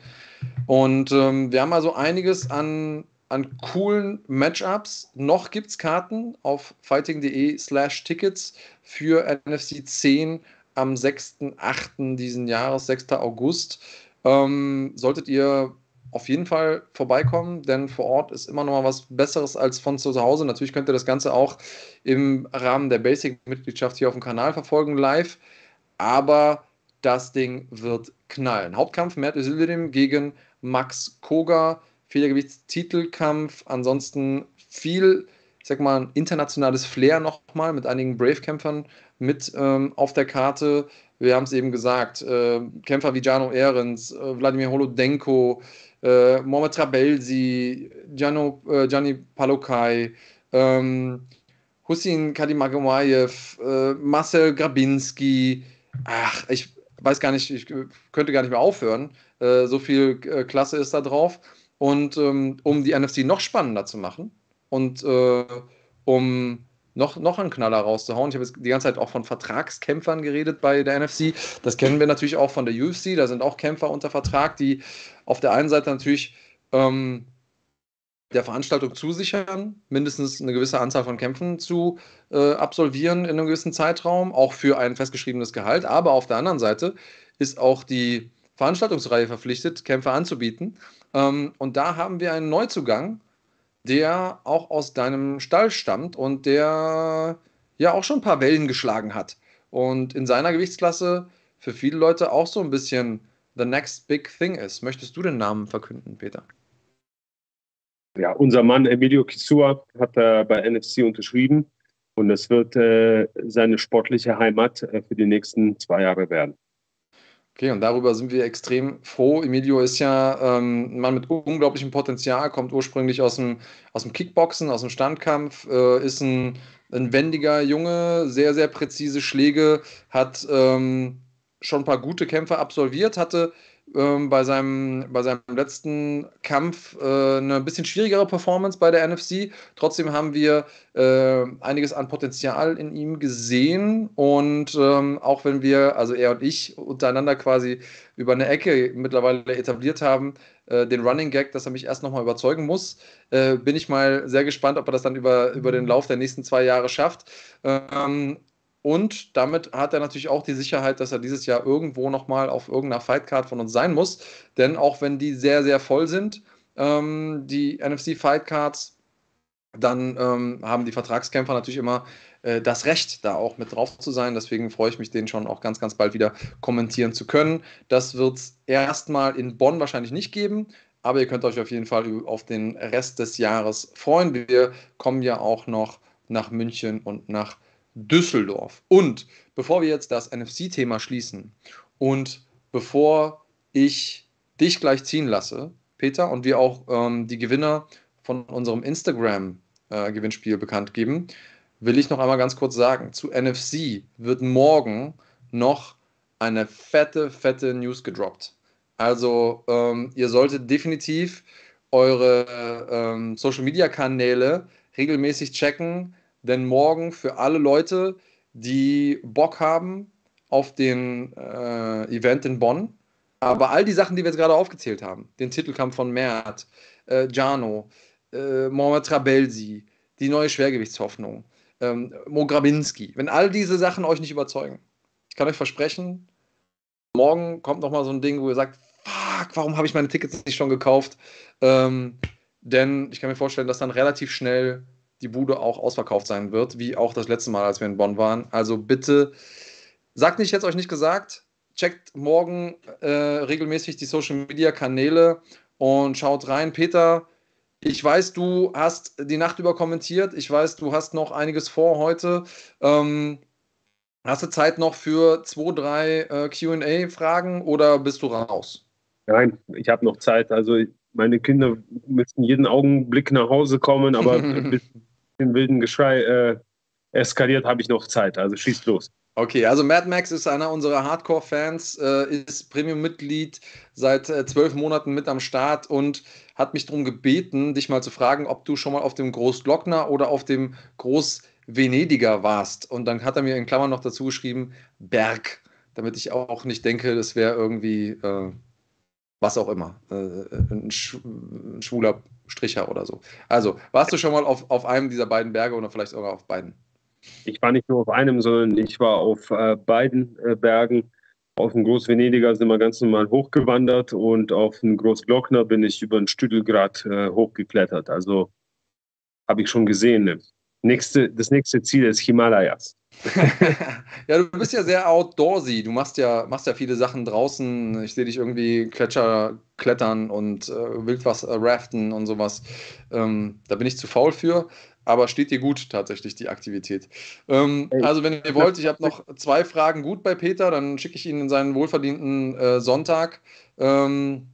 Und ähm, wir haben also einiges an, an coolen Matchups. Noch gibt es Karten auf fighting.de slash Tickets für NFC 10 am 6.8. diesen Jahres, 6. August. Ähm, solltet ihr auf jeden Fall vorbeikommen, denn vor Ort ist immer noch mal was Besseres als von zu Hause. Natürlich könnt ihr das Ganze auch im Rahmen der Basic-Mitgliedschaft hier auf dem Kanal verfolgen, live. Aber das Ding wird knallen. Hauptkampf Mert Özildirim gegen Max Koga. Federgewichtstitelkampf. Ansonsten viel, ich sag mal, ein internationales Flair nochmal mit einigen Brave-Kämpfern mit ähm, auf der Karte. Wir haben es eben gesagt, äh, Kämpfer wie Jano Ehrens, äh, Wladimir Holodenko, äh, Mohamed Trabelsi, Gianno, äh, Gianni Palokai, ähm, Hussein Kadimagamayev, äh, Marcel Grabinski. Ach, ich weiß gar nicht, ich könnte gar nicht mehr aufhören. Äh, so viel äh, Klasse ist da drauf. Und ähm, um die NFC noch spannender zu machen und äh, um noch, noch einen Knaller rauszuhauen. Ich habe jetzt die ganze Zeit auch von Vertragskämpfern geredet bei der NFC. Das kennen wir natürlich auch von der UFC. Da sind auch Kämpfer unter Vertrag, die auf der einen Seite natürlich ähm, der Veranstaltung zusichern, mindestens eine gewisse Anzahl von Kämpfen zu äh, absolvieren in einem gewissen Zeitraum, auch für ein festgeschriebenes Gehalt. Aber auf der anderen Seite ist auch die Veranstaltungsreihe verpflichtet, Kämpfe anzubieten. Ähm, und da haben wir einen Neuzugang, der auch aus deinem Stall stammt und der ja auch schon ein paar Wellen geschlagen hat. Und in seiner Gewichtsklasse für viele Leute auch so ein bisschen the next big thing ist. Möchtest du den Namen verkünden, Peter? Ja, unser Mann Emilio Kisua hat äh, bei NFC unterschrieben und es wird äh, seine sportliche Heimat äh, für die nächsten zwei Jahre werden. Okay, und darüber sind wir extrem froh. Emilio ist ja ähm, ein Mann mit unglaublichem Potenzial, kommt ursprünglich aus dem, aus dem Kickboxen, aus dem Standkampf, äh, ist ein, ein wendiger Junge, sehr, sehr präzise Schläge, hat ähm, schon ein paar gute Kämpfe absolviert, hatte ähm, bei, seinem, bei seinem letzten Kampf äh, eine bisschen schwierigere Performance bei der NFC. Trotzdem haben wir äh, einiges an Potenzial in ihm gesehen. Und ähm, auch wenn wir, also er und ich, untereinander quasi über eine Ecke mittlerweile etabliert haben, äh, den Running Gag, dass er mich erst nochmal überzeugen muss, äh, bin ich mal sehr gespannt, ob er das dann über, über den Lauf der nächsten zwei Jahre schafft. Ähm, und damit hat er natürlich auch die Sicherheit, dass er dieses Jahr irgendwo nochmal auf irgendeiner Fightcard von uns sein muss. Denn auch wenn die sehr, sehr voll sind, ähm, die NFC Fightcards, dann ähm, haben die Vertragskämpfer natürlich immer äh, das Recht, da auch mit drauf zu sein. Deswegen freue ich mich, den schon auch ganz, ganz bald wieder kommentieren zu können. Das wird es erstmal in Bonn wahrscheinlich nicht geben. Aber ihr könnt euch auf jeden Fall auf den Rest des Jahres freuen. Wir kommen ja auch noch nach München und nach Düsseldorf. Und bevor wir jetzt das NFC-Thema schließen und bevor ich dich gleich ziehen lasse, Peter, und wir auch ähm, die Gewinner von unserem Instagram-Gewinnspiel äh, bekannt geben, will ich noch einmal ganz kurz sagen, zu NFC wird morgen noch eine fette, fette News gedroppt. Also ähm, ihr solltet definitiv eure ähm, Social-Media-Kanäle regelmäßig checken, denn morgen für alle Leute, die Bock haben auf den äh, Event in Bonn, aber all die Sachen, die wir jetzt gerade aufgezählt haben, den Titelkampf von Mert, äh, Jano, äh, Mohamed Trabelsi, die neue Schwergewichtshoffnung, ähm, Mo Grabinski, wenn all diese Sachen euch nicht überzeugen, ich kann euch versprechen, morgen kommt nochmal so ein Ding, wo ihr sagt, fuck, warum habe ich meine Tickets nicht schon gekauft? Ähm, denn ich kann mir vorstellen, dass dann relativ schnell die Bude auch ausverkauft sein wird, wie auch das letzte Mal, als wir in Bonn waren. Also bitte, sagt nicht, ich hätte es euch nicht gesagt, checkt morgen äh, regelmäßig die Social Media Kanäle und schaut rein. Peter, ich weiß, du hast die Nacht über kommentiert. Ich weiß, du hast noch einiges vor heute. Ähm, hast du Zeit noch für zwei, drei äh, QA-Fragen oder bist du raus? Nein, ich habe noch Zeit. Also meine Kinder müssen jeden Augenblick nach Hause kommen, aber bis den wilden Geschrei äh, eskaliert, habe ich noch Zeit. Also schießt los. Okay, also Mad Max ist einer unserer Hardcore-Fans, äh, ist Premium-Mitglied seit äh, zwölf Monaten mit am Start und hat mich darum gebeten, dich mal zu fragen, ob du schon mal auf dem Großglockner oder auf dem Groß-Venediger warst. Und dann hat er mir in Klammern noch dazu geschrieben, Berg, damit ich auch nicht denke, das wäre irgendwie äh, was auch immer, äh, ein, sch ein, schwuler Stricher oder so. Also, warst du schon mal auf, auf einem dieser beiden Berge oder vielleicht sogar auf beiden? Ich war nicht nur auf einem, sondern ich war auf äh, beiden äh, Bergen. Auf dem Großvenediger sind wir ganz normal hochgewandert und auf dem Großglockner bin ich über den Stüdelgrad äh, hochgeklettert. Also habe ich schon gesehen. Ne? Nächste, das nächste Ziel ist Himalayas. ja, du bist ja sehr outdoorsy. Du machst ja, machst ja viele Sachen draußen. Ich sehe dich irgendwie Gletscher klettern und äh, Wildwasser raften und sowas. Ähm, da bin ich zu faul für, aber steht dir gut tatsächlich die Aktivität. Ähm, also, wenn ihr wollt, ich habe noch zwei Fragen gut bei Peter, dann schicke ich ihn in seinen wohlverdienten äh, Sonntag. Ähm,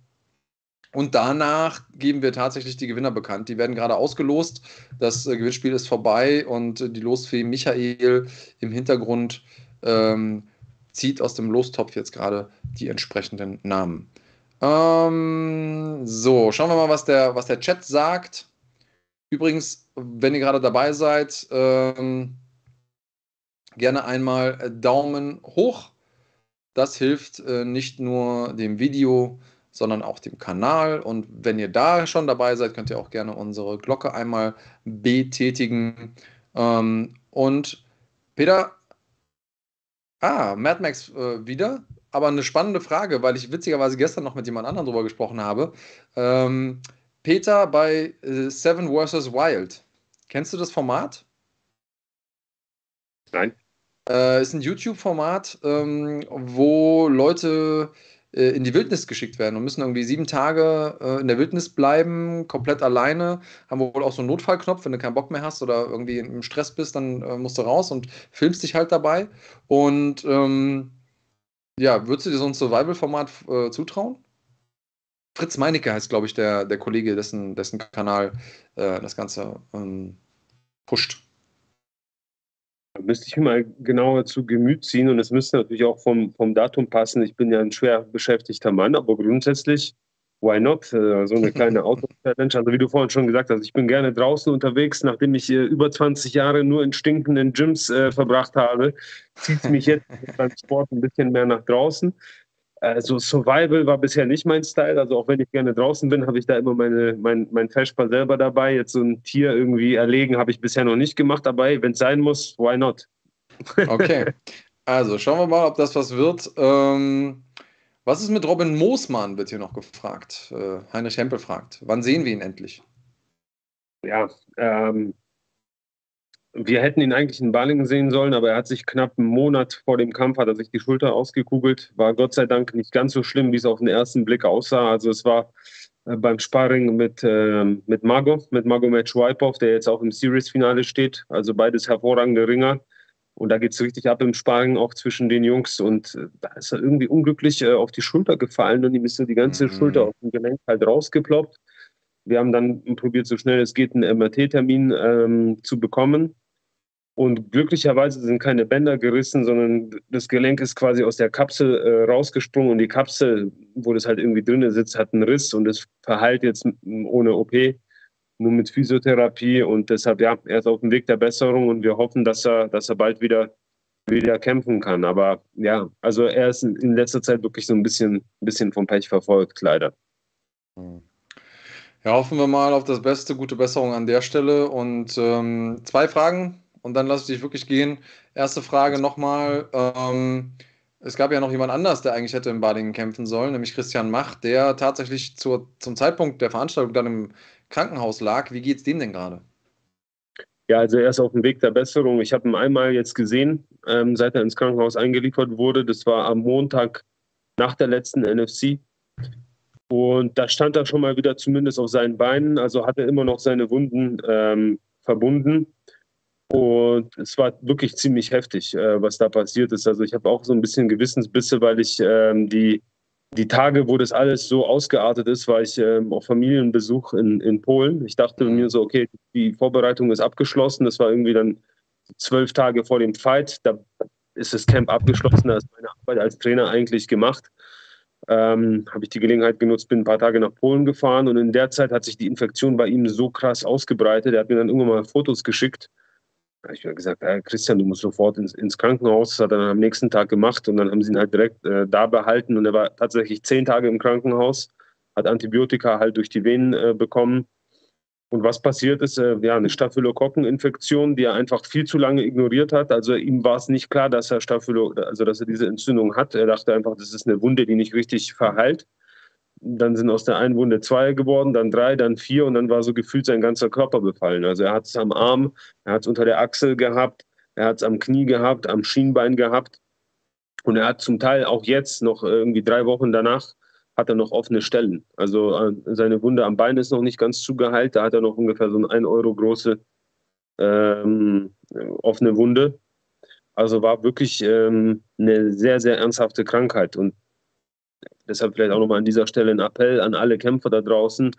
Und danach geben wir tatsächlich die Gewinner bekannt. Die werden gerade ausgelost. Das äh, Gewinnspiel ist vorbei und äh, die Losfee Michael im Hintergrund ähm, zieht aus dem Lostopf jetzt gerade die entsprechenden Namen. Ähm, so, schauen wir mal, was der, was der Chat sagt. Übrigens, wenn ihr gerade dabei seid, ähm, gerne einmal Daumen hoch. Das hilft äh, nicht nur dem Video, sondern auch dem Kanal. Und wenn ihr da schon dabei seid, könnt ihr auch gerne unsere Glocke einmal betätigen. Ähm, und Peter, ah, Mad Max äh, wieder, aber eine spannende Frage, weil ich witzigerweise gestern noch mit jemand anderem drüber gesprochen habe. Ähm, Peter bei äh, Seven vs. Wild. Kennst du das Format? Nein. Äh, ist ein YouTube-Format, ähm, wo Leute äh, in die Wildnis geschickt werden und müssen irgendwie sieben Tage äh, in der Wildnis bleiben, komplett alleine. Haben wohl auch so einen Notfallknopf, wenn du keinen Bock mehr hast oder irgendwie im Stress bist, dann äh, musst du raus und filmst dich halt dabei. Und ähm, ja, würdest du dir so ein Survival-Format äh, zutrauen? Fritz Meinecke heißt, glaube ich, der, der Kollege, dessen, dessen Kanal äh, das Ganze ähm, pusht. Müsste ich mal genauer zu Gemüt ziehen und es müsste natürlich auch vom, vom Datum passen. Ich bin ja ein schwer beschäftigter Mann, aber grundsätzlich, why not? Äh, so eine kleine Auto-Challenge. Also wie du vorhin schon gesagt hast, ich bin gerne draußen unterwegs, nachdem ich äh, über 20 Jahre nur in stinkenden Gyms äh, verbracht habe, zieht es mich jetzt beim Sport ein bisschen mehr nach draußen. Also Survival war bisher nicht mein Style. Also auch wenn ich gerne draußen bin, habe ich da immer meine, mein, mein Feschbar selber dabei. Jetzt so ein Tier irgendwie erlegen habe ich bisher noch nicht gemacht dabei. Wenn es sein muss, why not? Okay. Also schauen wir mal, ob das was wird. Ähm, was ist mit Robin Moosmann, wird hier noch gefragt. Äh, Heinrich Hempel fragt. Wann sehen wir ihn endlich? Ja, ähm, wir hätten ihn eigentlich in Balingen sehen sollen, aber er hat sich knapp einen Monat vor dem Kampf, hat er sich die Schulter ausgekugelt. War Gott sei Dank nicht ganz so schlimm, wie es auf den ersten Blick aussah. Also es war äh, beim Sparring mit, äh, mit Mago, mit Magomed Schweipov, der jetzt auch im Series-Finale steht. Also beides hervorragende Ringer. Und da geht es richtig ab im Sparring auch zwischen den Jungs. Und äh, da ist er irgendwie unglücklich äh, auf die Schulter gefallen und ihm ist so die ganze mhm. Schulter aus dem Gelenk halt rausgeploppt. Wir haben dann probiert, so schnell es geht, einen MRT-Termin ähm, zu bekommen. Und glücklicherweise sind keine Bänder gerissen, sondern das Gelenk ist quasi aus der Kapsel äh, rausgesprungen und die Kapsel, wo das halt irgendwie drin sitzt, hat einen Riss und es verheilt jetzt ohne OP, nur mit Physiotherapie und deshalb, ja, er ist auf dem Weg der Besserung und wir hoffen, dass er, dass er bald wieder, wieder kämpfen kann. Aber ja, also er ist in letzter Zeit wirklich so ein bisschen, bisschen vom Pech verfolgt, leider. Ja, hoffen wir mal auf das Beste, gute Besserung an der Stelle. Und ähm, zwei Fragen und dann lasse ich dich wirklich gehen. Erste Frage nochmal. Ähm, es gab ja noch jemand anders, der eigentlich hätte in Badingen kämpfen sollen, nämlich Christian Mach, der tatsächlich zur, zum Zeitpunkt der Veranstaltung dann im Krankenhaus lag. Wie geht es dem denn gerade? Ja, also er ist auf dem Weg der Besserung. Ich habe ihn einmal jetzt gesehen, ähm, seit er ins Krankenhaus eingeliefert wurde. Das war am Montag nach der letzten NFC. Und da stand er schon mal wieder zumindest auf seinen Beinen, also hat er immer noch seine Wunden ähm, verbunden. Und es war wirklich ziemlich heftig, äh, was da passiert ist. Also ich habe auch so ein bisschen Gewissensbisse, weil ich ähm, die, die Tage, wo das alles so ausgeartet ist, war ich ähm, auf Familienbesuch in, in Polen. Ich dachte mir so, okay, die Vorbereitung ist abgeschlossen. Das war irgendwie dann zwölf Tage vor dem Fight. Da ist das Camp abgeschlossen. Da ist meine Arbeit als Trainer eigentlich gemacht. Ähm, habe ich die Gelegenheit genutzt, bin ein paar Tage nach Polen gefahren und in der Zeit hat sich die Infektion bei ihm so krass ausgebreitet. Er hat mir dann irgendwann mal Fotos geschickt ich habe gesagt, ja, Christian, du musst sofort ins, ins, Krankenhaus. Das hat er dann am nächsten Tag gemacht und dann haben sie ihn halt direkt äh, da behalten und er war tatsächlich zehn Tage im Krankenhaus, hat Antibiotika halt durch die Venen äh, bekommen. Und was passiert ist, äh, ja, eine Staphylokokkeninfektion, die er einfach viel zu lange ignoriert hat. Also ihm war es nicht klar, dass er Staphylo, also dass er diese Entzündung hat. Er dachte einfach, das ist eine Wunde, die nicht richtig verheilt dann sind aus der einen Wunde zwei geworden, dann drei, dann vier und dann war so gefühlt sein ganzer Körper befallen. Also er hat es am Arm, er hat es unter der Achsel gehabt, er hat es am Knie gehabt, am Schienbein gehabt und er hat zum Teil auch jetzt noch irgendwie drei Wochen danach hat er noch offene Stellen. Also äh, seine Wunde am Bein ist noch nicht ganz zugeheilt, da hat er noch ungefähr so eine 1 Euro große ähm, offene Wunde. Also war wirklich ähm, eine sehr, sehr ernsthafte Krankheit. Und deshalb vielleicht auch nochmal an dieser Stelle ein Appell an alle Kämpfer da draußen.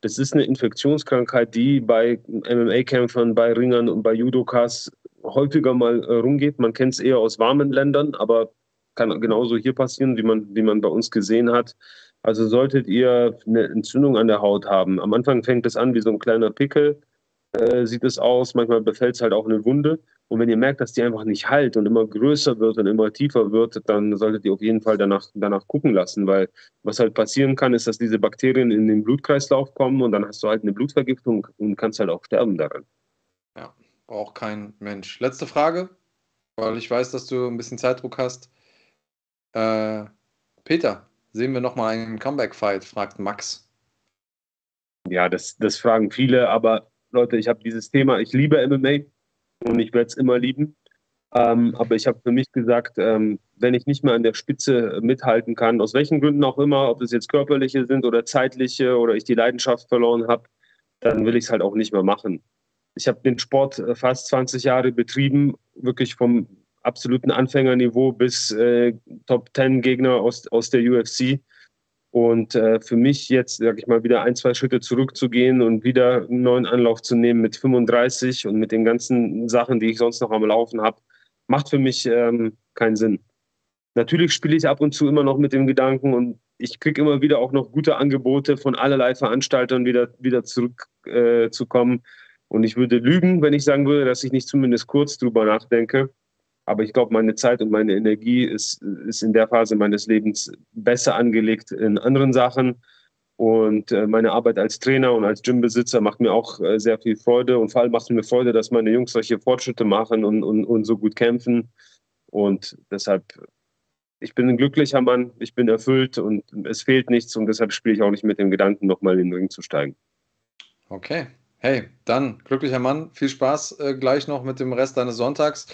Das ist eine Infektionskrankheit, die bei MMA-Kämpfern, bei Ringern und bei Judokas häufiger mal äh, rumgeht. Man kennt es eher aus warmen Ländern, aber kann genauso hier passieren, wie man, wie man bei uns gesehen hat. Also solltet ihr eine Entzündung an der Haut haben. Am Anfang fängt es an wie so ein kleiner Pickel, äh, sieht es aus. Manchmal befällt es halt auch eine Wunde. Und wenn ihr merkt, dass die einfach nicht halt und immer größer wird und immer tiefer wird, dann solltet ihr auf jeden Fall danach, danach gucken lassen, weil was halt passieren kann, ist, dass diese Bakterien in den Blutkreislauf kommen und dann hast du halt eine Blutvergiftung und kannst halt auch sterben daran. Ja, braucht kein Mensch. Letzte Frage, weil ich weiß, dass du ein bisschen Zeitdruck hast. Äh, Peter, sehen wir nochmal einen Comeback-Fight, fragt Max. Ja, das, das fragen viele, aber Leute, ich habe dieses Thema, ich liebe MMA und ich werde es immer lieben. Ähm, aber ich habe für mich gesagt, ähm, wenn ich nicht mehr an der Spitze mithalten kann, aus welchen Gründen auch immer, ob es jetzt körperliche sind oder zeitliche oder ich die Leidenschaft verloren habe, dann will ich es halt auch nicht mehr machen. Ich habe den Sport äh, fast 20 Jahre betrieben, wirklich vom absoluten Anfängerniveau bis äh, Top 10 Gegner aus, aus der UFC. Und äh, für mich jetzt, sag ich mal, wieder ein, zwei Schritte zurückzugehen und wieder einen neuen Anlauf zu nehmen mit 35 und mit den ganzen Sachen, die ich sonst noch am Laufen habe, macht für mich ähm, keinen Sinn. Natürlich spiele ich ab und zu immer noch mit dem Gedanken und ich kriege immer wieder auch noch gute Angebote von allerlei Veranstaltern wieder, wieder zurückzukommen. Äh, und ich würde lügen, wenn ich sagen würde, dass ich nicht zumindest kurz drüber nachdenke. Aber ich glaube, meine Zeit und meine Energie ist, ist in der Phase meines Lebens besser angelegt in anderen Sachen. Und äh, meine Arbeit als Trainer und als Gymbesitzer macht mir auch äh, sehr viel Freude. Und vor allem macht es mir Freude, dass meine Jungs solche Fortschritte machen und, und, und so gut kämpfen. Und deshalb, ich bin ein glücklicher Mann, ich bin erfüllt und es fehlt nichts. Und deshalb spiele ich auch nicht mit dem Gedanken, nochmal in den Ring zu steigen. Okay, Hey, dann, glücklicher Mann, viel Spaß äh, gleich noch mit dem Rest deines Sonntags.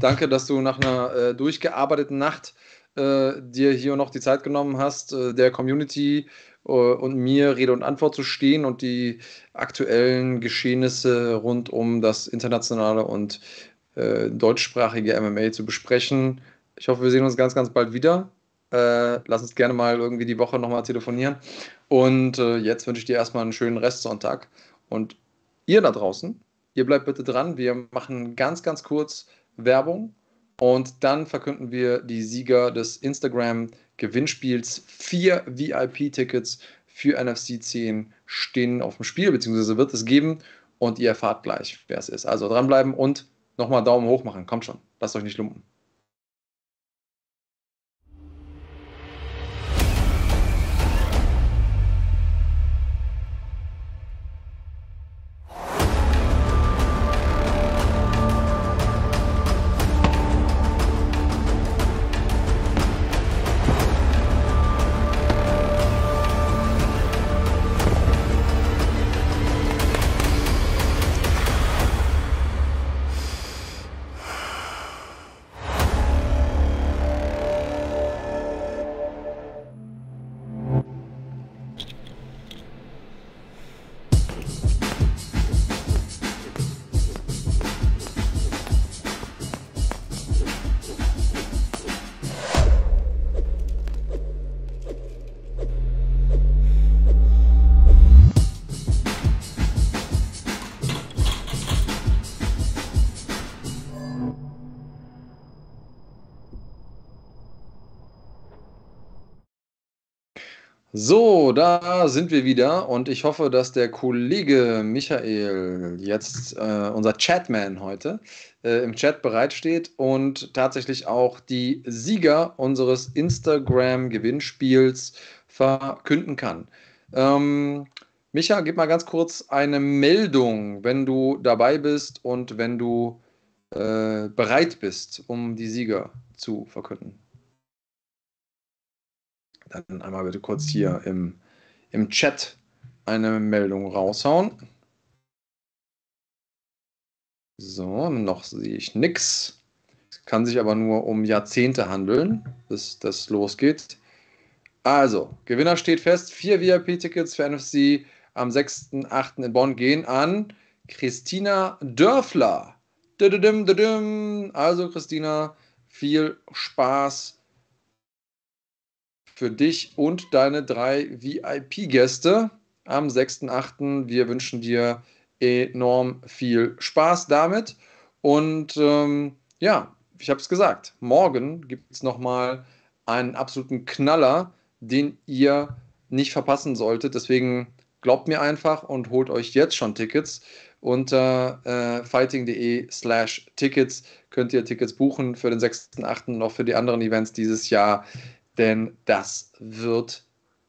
Danke, dass du nach einer äh, durchgearbeiteten Nacht äh, dir hier noch die Zeit genommen hast, äh, der Community äh, und mir Rede und Antwort zu stehen und die aktuellen Geschehnisse rund um das internationale und äh, deutschsprachige MMA zu besprechen. Ich hoffe, wir sehen uns ganz, ganz bald wieder. lass uns gerne mal irgendwie die Woche nochmal telefonieren. Und jetzt wünsche ich dir erstmal einen schönen Restsonntag. Und Ihr da draußen, ihr bleibt bitte dran. Wir machen ganz, ganz kurz Werbung und dann verkünden wir die Sieger des Instagram-Gewinnspiels. Vier VIP-Tickets für NFC 10 stehen auf dem Spiel, beziehungsweise wird es geben und ihr erfahrt gleich, wer es ist. Also dranbleiben und nochmal Daumen hoch machen. Kommt schon, lasst euch nicht lumpen. So, da sind wir wieder und ich hoffe, dass der Kollege Michael, jetzt äh, unser Chatman heute, äh, im Chat bereitsteht und tatsächlich auch die Sieger unseres Instagram-Gewinnspiels verkünden kann. Ähm, Micha, gib mal ganz kurz eine Meldung, wenn du dabei bist und wenn du äh, bereit bist, um die Sieger zu verkünden. Dann einmal bitte kurz hier im, im Chat eine Meldung raushauen. So, noch sehe ich nichts. Kann sich aber nur um Jahrzehnte handeln, bis das losgeht. Also, Gewinner steht fest. Vier VIP-Tickets für NFC am 6.8. in Bonn gehen an Christina Dörfler. Also, Christina, viel Spaß für dich und deine drei VIP-Gäste am 6.8. Wir wünschen dir enorm viel Spaß damit. Und ähm, ja, ich habe es gesagt, morgen gibt es nochmal einen absoluten Knaller, den ihr nicht verpassen solltet. Deswegen glaubt mir einfach und holt euch jetzt schon Tickets. Unter äh, fighting.de slash Tickets könnt ihr Tickets buchen für den 6.8. und auch für die anderen Events dieses Jahr, denn das wird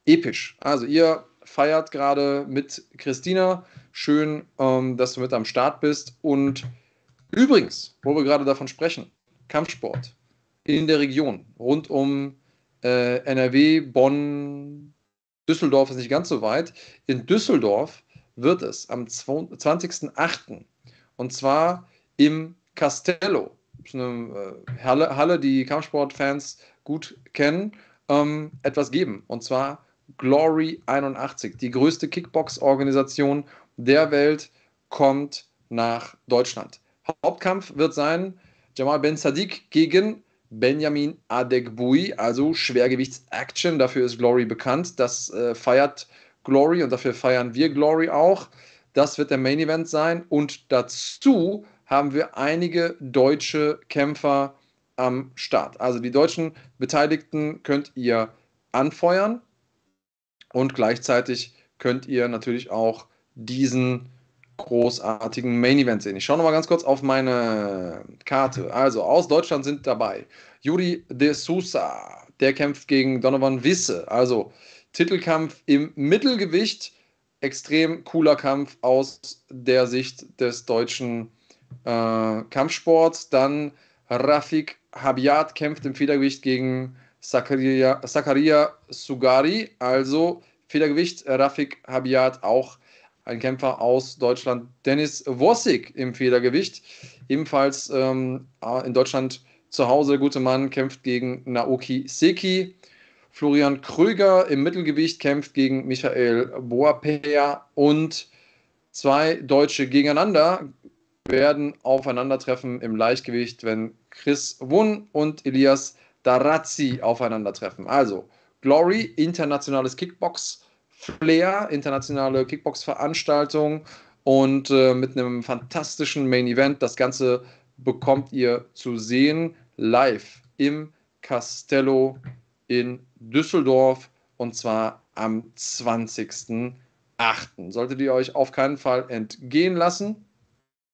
episch. Also ihr feiert gerade mit Christina. Schön, ähm, dass du mit am Start bist. Und übrigens, wo wir gerade davon sprechen, Kampfsport in der Region rund um äh, NRW, Bonn, Düsseldorf ist nicht ganz so weit. In Düsseldorf wird es am 20.08. und zwar im Castello, eine äh, Halle, Halle die Kampfsportfans gut kennen, ähm, etwas geben. Und zwar Glory 81, die größte Kickbox-Organisation der Welt, kommt nach Deutschland. Hauptkampf wird sein Jamal Ben Sadiq gegen Benjamin Adegboui, also Schwergewichts-Action. Dafür ist Glory bekannt. Das äh, feiert Glory und dafür feiern wir Glory auch. Das wird der Main Event sein. Und dazu haben wir einige deutsche Kämpfer am Start. Also die deutschen Beteiligten könnt ihr anfeuern und gleichzeitig könnt ihr natürlich auch diesen großartigen Main Event sehen. Ich schaue nochmal ganz kurz auf meine Karte. Also aus Deutschland sind dabei Yuri de Sousa, der kämpft gegen Donovan Wisse. Also Titelkampf im Mittelgewicht. Extrem cooler Kampf aus der Sicht des deutschen äh, Kampfsports. Dann Rafik Habiat kämpft im Federgewicht gegen Sakaria Sugari. Also Federgewicht Rafik Habiat auch ein Kämpfer aus Deutschland. Dennis Wossig im Federgewicht. Ebenfalls ähm, in Deutschland zu Hause. Der gute Mann kämpft gegen Naoki Seki. Florian Krüger im Mittelgewicht kämpft gegen Michael Boapea und zwei Deutsche gegeneinander werden aufeinandertreffen im Leichtgewicht, wenn Chris Wun und Elias Darazzi aufeinandertreffen. Also Glory, internationales Kickbox, Flair, internationale Kickbox-Veranstaltung und äh, mit einem fantastischen Main Event. Das Ganze bekommt ihr zu sehen live im Castello in Düsseldorf und zwar am 20.08. Solltet ihr euch auf keinen Fall entgehen lassen.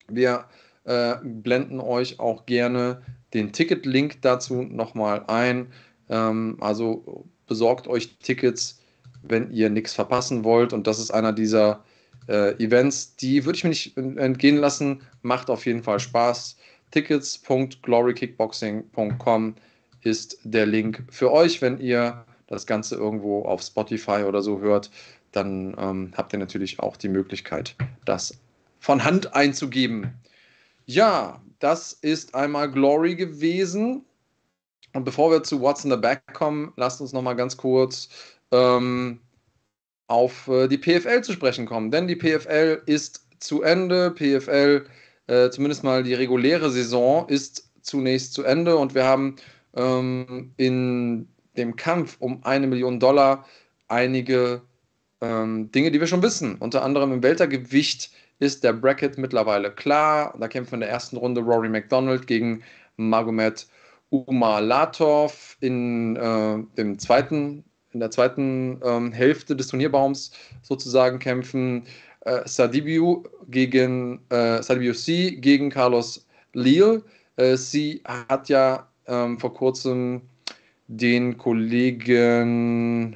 Wir äh, blenden euch auch gerne den Ticket-Link dazu nochmal ein. Ähm, also besorgt euch Tickets, wenn ihr nichts verpassen wollt. Und das ist einer dieser äh, Events, die würde ich mir nicht entgehen lassen. Macht auf jeden Fall Spaß. Tickets.glorykickboxing.com ist der Link für euch. Wenn ihr das Ganze irgendwo auf Spotify oder so hört, dann ähm, habt ihr natürlich auch die Möglichkeit, das von Hand einzugeben. Ja, das ist einmal Glory gewesen. Und bevor wir zu What's in the Back kommen, lasst uns noch mal ganz kurz ähm, auf äh, die PFL zu sprechen kommen. Denn die PFL ist zu Ende. PFL, äh, zumindest mal die reguläre Saison, ist zunächst zu Ende. Und wir haben ähm, in dem Kampf um eine Million Dollar einige ähm, Dinge, die wir schon wissen. Unter anderem im Weltergewicht ist der Bracket mittlerweile klar. Da kämpfen in der ersten Runde Rory McDonald gegen Magomed Umalatov. In, äh, dem zweiten, in der zweiten ähm, Hälfte des Turnierbaums sozusagen kämpfen äh, Sadibiu gegen äh, Sadibiu C gegen Carlos Leal. Äh, sie hat ja ähm, vor kurzem den Kollegen,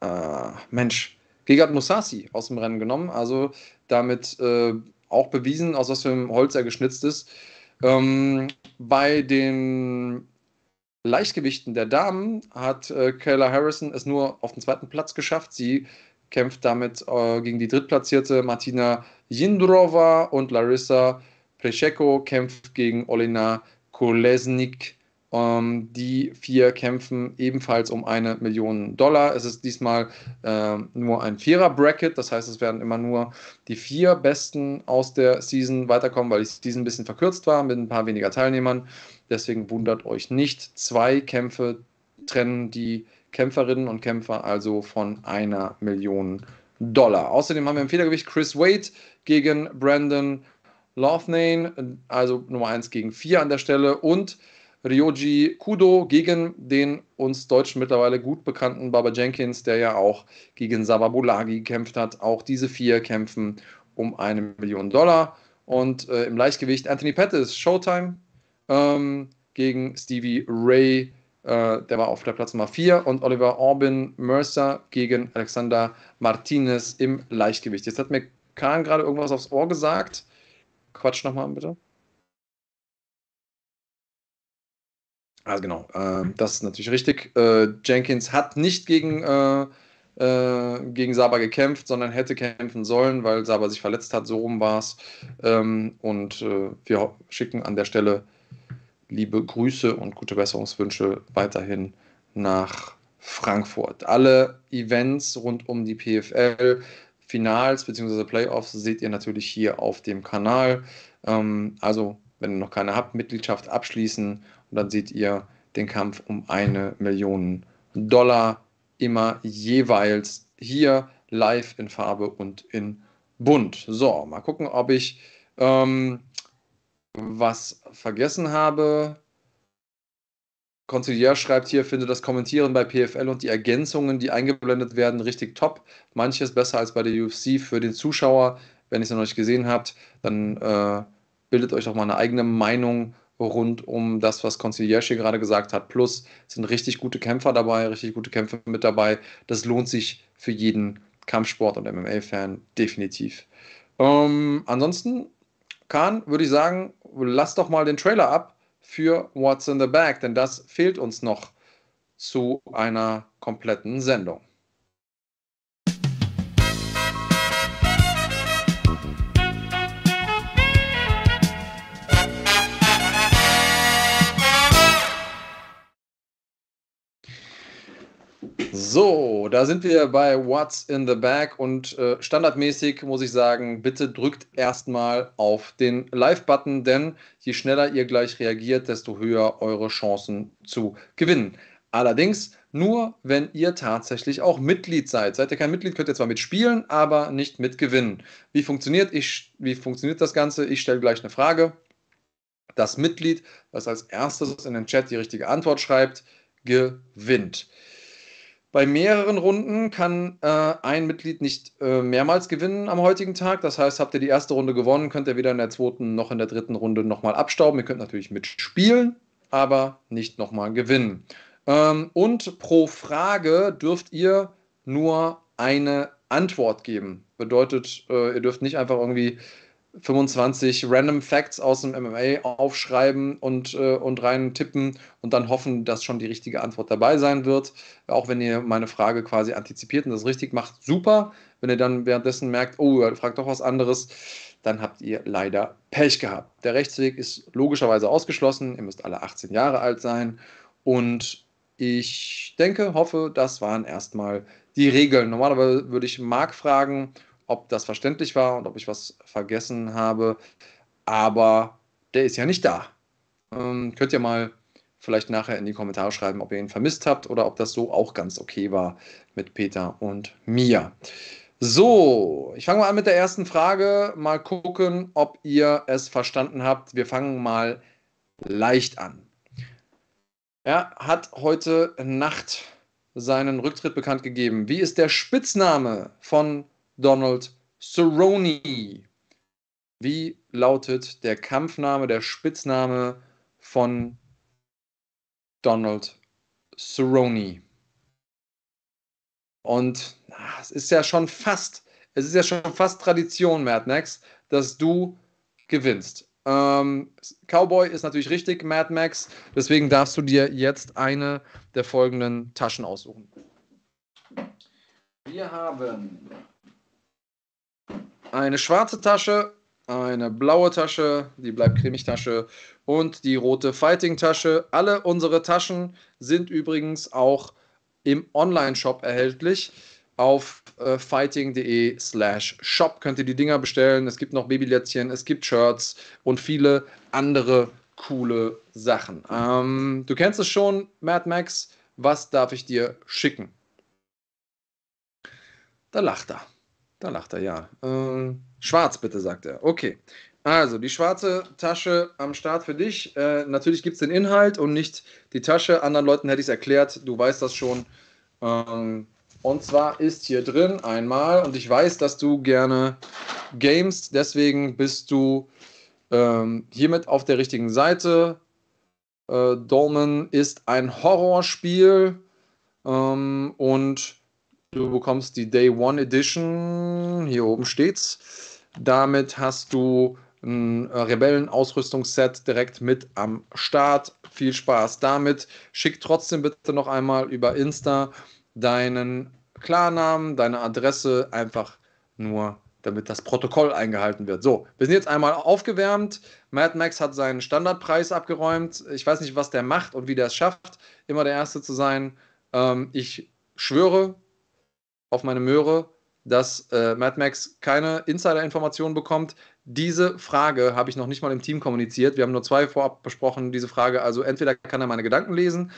äh, Mensch, Gegard Musasi aus dem Rennen genommen. Also damit äh, auch bewiesen, aus was für einem Holz er geschnitzt ist. Ähm, bei den Leichtgewichten der Damen hat äh, Kayla Harrison es nur auf den zweiten Platz geschafft. Sie kämpft damit äh, gegen die drittplatzierte Martina Jindrova und Larissa Plecheko kämpft gegen Olena Kolesnik. Ähm, die vier kämpfen ebenfalls um eine Million Dollar. Es ist diesmal äh, nur ein Vierer-Bracket, das heißt, es werden immer nur die vier Besten aus der Season weiterkommen, weil die Season ein bisschen verkürzt war mit ein paar weniger Teilnehmern. Deswegen wundert euch nicht. Zwei Kämpfe trennen die Kämpferinnen und Kämpfer also von einer Million Dollar. Außerdem haben wir im Federgewicht Chris Wade gegen Brandon Loughnane, also Nummer 1 gegen 4 an der Stelle und Ryoji Kudo gegen den uns Deutschen mittlerweile gut bekannten Baba Jenkins, der ja auch gegen Sababulagi gekämpft hat. Auch diese vier kämpfen um eine Million Dollar. Und äh, im Leichtgewicht Anthony Pettis, Showtime ähm, gegen Stevie Ray, äh, der war auf der Platz Nummer 4. Und Oliver Orbin Mercer gegen Alexander Martinez im Leichtgewicht. Jetzt hat mir Kahn gerade irgendwas aufs Ohr gesagt. Quatsch nochmal bitte. Also genau, äh, das ist natürlich richtig. Äh, Jenkins hat nicht gegen, äh, äh, gegen Saba gekämpft, sondern hätte kämpfen sollen, weil Saba sich verletzt hat. So rum war es. Ähm, und äh, wir schicken an der Stelle liebe Grüße und gute Besserungswünsche weiterhin nach Frankfurt. Alle Events rund um die PFL, Finals bzw. Playoffs seht ihr natürlich hier auf dem Kanal. Ähm, also, wenn ihr noch keine habt, Mitgliedschaft abschließen und dann seht ihr den Kampf um eine Million Dollar immer jeweils hier live in Farbe und in bunt. So, mal gucken, ob ich ähm, was vergessen habe. Konziliär schreibt hier, finde das Kommentieren bei PFL und die Ergänzungen, die eingeblendet werden, richtig top. Manches besser als bei der UFC für den Zuschauer. Wenn ihr es noch nicht gesehen habt, dann äh, bildet euch doch mal eine eigene Meinung rund um das, was Conciliaci gerade gesagt hat. Plus sind richtig gute Kämpfer dabei, richtig gute Kämpfe mit dabei. Das lohnt sich für jeden Kampfsport- und MMA-Fan definitiv. Ähm, ansonsten, Kahn, würde ich sagen, lass doch mal den Trailer ab für What's in the Bag, denn das fehlt uns noch zu einer kompletten Sendung. So, da sind wir bei What's in the Bag und äh, standardmäßig muss ich sagen, bitte drückt erstmal auf den Live-Button, denn je schneller ihr gleich reagiert, desto höher eure Chancen zu gewinnen. Allerdings nur, wenn ihr tatsächlich auch Mitglied seid. Seid ihr kein Mitglied, könnt ihr zwar mitspielen, aber nicht mitgewinnen. Wie funktioniert, ich, wie funktioniert das Ganze? Ich stelle gleich eine Frage. Das Mitglied, das als erstes in den Chat die richtige Antwort schreibt, gewinnt. Bei mehreren Runden kann äh, ein Mitglied nicht äh, mehrmals gewinnen am heutigen Tag. Das heißt, habt ihr die erste Runde gewonnen, könnt ihr weder in der zweiten noch in der dritten Runde nochmal abstauben. Ihr könnt natürlich mitspielen, aber nicht nochmal gewinnen. Ähm, und pro Frage dürft ihr nur eine Antwort geben. Bedeutet, äh, ihr dürft nicht einfach irgendwie 25 Random Facts aus dem MMA aufschreiben und, äh, und rein tippen und dann hoffen, dass schon die richtige Antwort dabei sein wird. Auch wenn ihr meine Frage quasi antizipiert und das richtig macht, super. Wenn ihr dann währenddessen merkt, oh, er fragt doch was anderes, dann habt ihr leider Pech gehabt. Der Rechtsweg ist logischerweise ausgeschlossen. Ihr müsst alle 18 Jahre alt sein. Und ich denke, hoffe, das waren erstmal die Regeln. Normalerweise würde ich Marc fragen, ob das verständlich war und ob ich was vergessen habe. Aber der ist ja nicht da. Ähm, könnt ihr mal vielleicht nachher in die Kommentare schreiben, ob ihr ihn vermisst habt oder ob das so auch ganz okay war mit Peter und mir. So, ich fange mal an mit der ersten Frage. Mal gucken, ob ihr es verstanden habt. Wir fangen mal leicht an. Er hat heute Nacht seinen Rücktritt bekannt gegeben. Wie ist der Spitzname von Donald Cerrone. Wie lautet der Kampfname, der Spitzname von Donald Cerrone? Und ach, es ist ja schon fast, es ist ja schon fast Tradition, Mad Max, dass du gewinnst. Ähm, Cowboy ist natürlich richtig, Mad Max. Deswegen darfst du dir jetzt eine der folgenden Taschen aussuchen. Wir haben eine schwarze Tasche, eine blaue Tasche, die bleibt cremig Tasche und die rote Fighting Tasche. Alle unsere Taschen sind übrigens auch im Online-Shop erhältlich. Auf äh, fighting.de slash shop könnt ihr die Dinger bestellen. Es gibt noch Babylätzchen, es gibt Shirts und viele andere coole Sachen. Ähm, du kennst es schon, Mad Max. Was darf ich dir schicken? Da lacht er. Da lacht er, ja. Ähm, schwarz bitte, sagt er. Okay. Also, die schwarze Tasche am Start für dich. Äh, natürlich gibt es den Inhalt und nicht die Tasche. Anderen Leuten hätte ich es erklärt. Du weißt das schon. Ähm, und zwar ist hier drin einmal, und ich weiß, dass du gerne games, deswegen bist du ähm, hiermit auf der richtigen Seite. Äh, Dolmen ist ein Horrorspiel ähm, und du bekommst die Day One Edition. Hier oben steht's. Damit hast du ein Rebellen-Ausrüstungsset direkt mit am Start. Viel Spaß damit. Schick trotzdem bitte noch einmal über Insta deinen Klarnamen, deine Adresse, einfach nur damit das Protokoll eingehalten wird. So, wir sind jetzt einmal aufgewärmt. Mad Max hat seinen Standardpreis abgeräumt. Ich weiß nicht, was der macht und wie der es schafft, immer der Erste zu sein. Ähm, ich schwöre auf meine Möhre, dass äh, Mad Max keine Insider-Informationen bekommt. Diese Frage habe ich noch nicht mal im Team kommuniziert. Wir haben nur zwei vorab besprochen, diese Frage. Also entweder kann er meine Gedanken lesen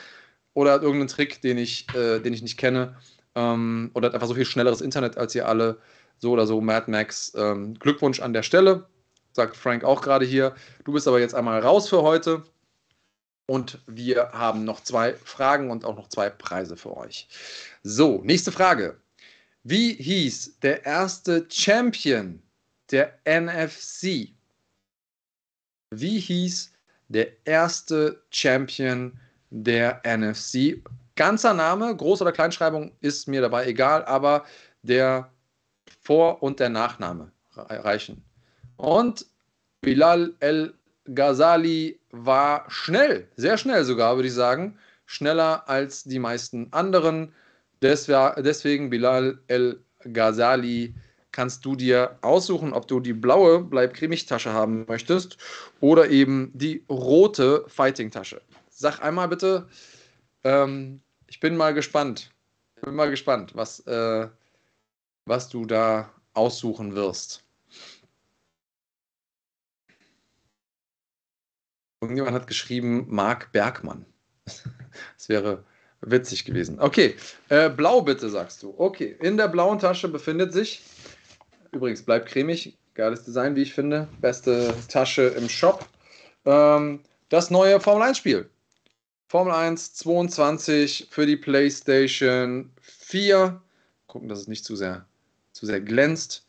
oder hat irgendeinen Trick, den ich, äh, den ich nicht kenne. Ähm, oder hat einfach so viel schnelleres Internet als ihr alle. So oder so, Mad Max. Ähm, Glückwunsch an der Stelle, sagt Frank auch gerade hier. Du bist aber jetzt einmal raus für heute. Und wir haben noch zwei Fragen und auch noch zwei Preise für euch. So, nächste Frage. Wie hieß der erste Champion der NFC? Wie hieß der erste Champion der NFC? Ganzer Name, Groß- oder Kleinschreibung ist mir dabei egal, aber der Vor- und der Nachname reichen. Und Bilal El Ghazali war schnell, sehr schnell sogar, würde ich sagen. Schneller als die meisten anderen. Deswegen Bilal El Ghazali kannst du dir aussuchen, ob du die blaue Bleib Tasche haben möchtest oder eben die rote Fighting Tasche. Sag einmal bitte, ähm, ich bin mal gespannt. Ich bin mal gespannt, was, äh, was du da aussuchen wirst. Irgendjemand hat geschrieben, Marc Bergmann. Das wäre witzig gewesen. Okay, äh, blau bitte, sagst du. Okay, in der blauen Tasche befindet sich, übrigens bleibt cremig, geiles Design, wie ich finde, beste Tasche im Shop, ähm, das neue Formel 1-Spiel. Formel 1 22 für die PlayStation 4. Gucken, dass es nicht zu sehr, zu sehr glänzt.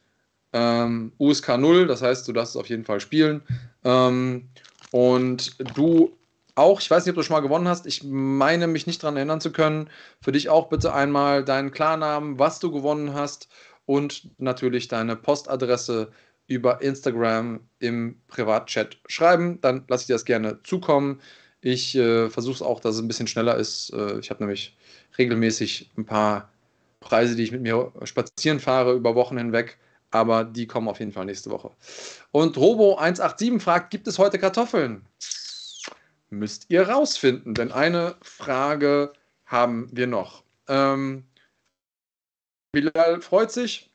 Ähm, USK 0, das heißt, du darfst es auf jeden Fall spielen. Ähm, und du auch, ich weiß nicht, ob du schon mal gewonnen hast, ich meine mich nicht daran erinnern zu können. Für dich auch bitte einmal deinen Klarnamen, was du gewonnen hast und natürlich deine Postadresse über Instagram im Privatchat schreiben. Dann lasse ich dir das gerne zukommen. Ich äh, versuche es auch, dass es ein bisschen schneller ist. Äh, ich habe nämlich regelmäßig ein paar Preise, die ich mit mir spazieren fahre über Wochen hinweg, aber die kommen auf jeden Fall nächste Woche. Und Robo187 fragt: Gibt es heute Kartoffeln? Müsst ihr rausfinden, denn eine Frage haben wir noch. Ähm, Bilal freut sich,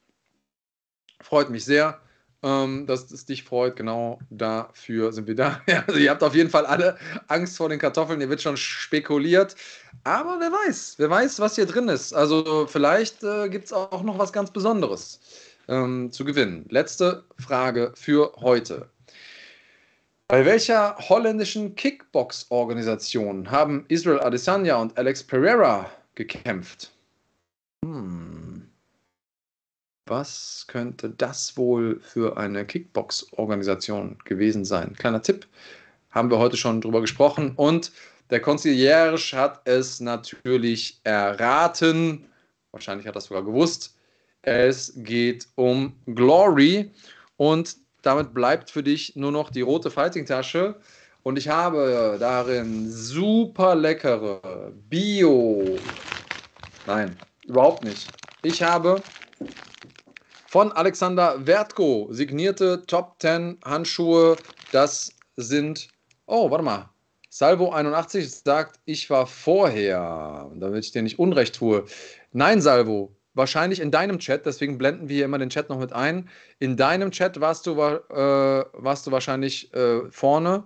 freut mich sehr ähm, dass es dich freut. Genau dafür sind wir da. Also ihr habt auf jeden Fall alle Angst vor den Kartoffeln. Hier wird schon spekuliert. Aber wer weiß, wer weiß, was hier drin ist. Also vielleicht äh, gibt es auch noch was ganz Besonderes ähm, zu gewinnen. Letzte Frage für heute. Bei welcher holländischen Kickbox-Organisation haben Israel Adesanya und Alex Pereira gekämpft? Hm. Was könnte das wohl für eine Kickbox-Organisation gewesen sein? Kleiner Tipp, haben wir heute schon drüber gesprochen. Und der Concierge hat es natürlich erraten. Wahrscheinlich hat er es sogar gewusst. Es geht um Glory. Und damit bleibt für dich nur noch die rote Fighting-Tasche. Und ich habe darin super leckere Bio. Nein, überhaupt nicht. Ich habe von Alexander Wertko signierte Top 10 Handschuhe. Das sind, oh, warte mal. Salvo 81 sagt, ich war vorher, damit ich dir nicht Unrecht tue. Nein, Salvo, wahrscheinlich in deinem Chat, deswegen blenden wir hier immer den Chat noch mit ein. In deinem Chat warst du, äh, warst du wahrscheinlich äh, vorne,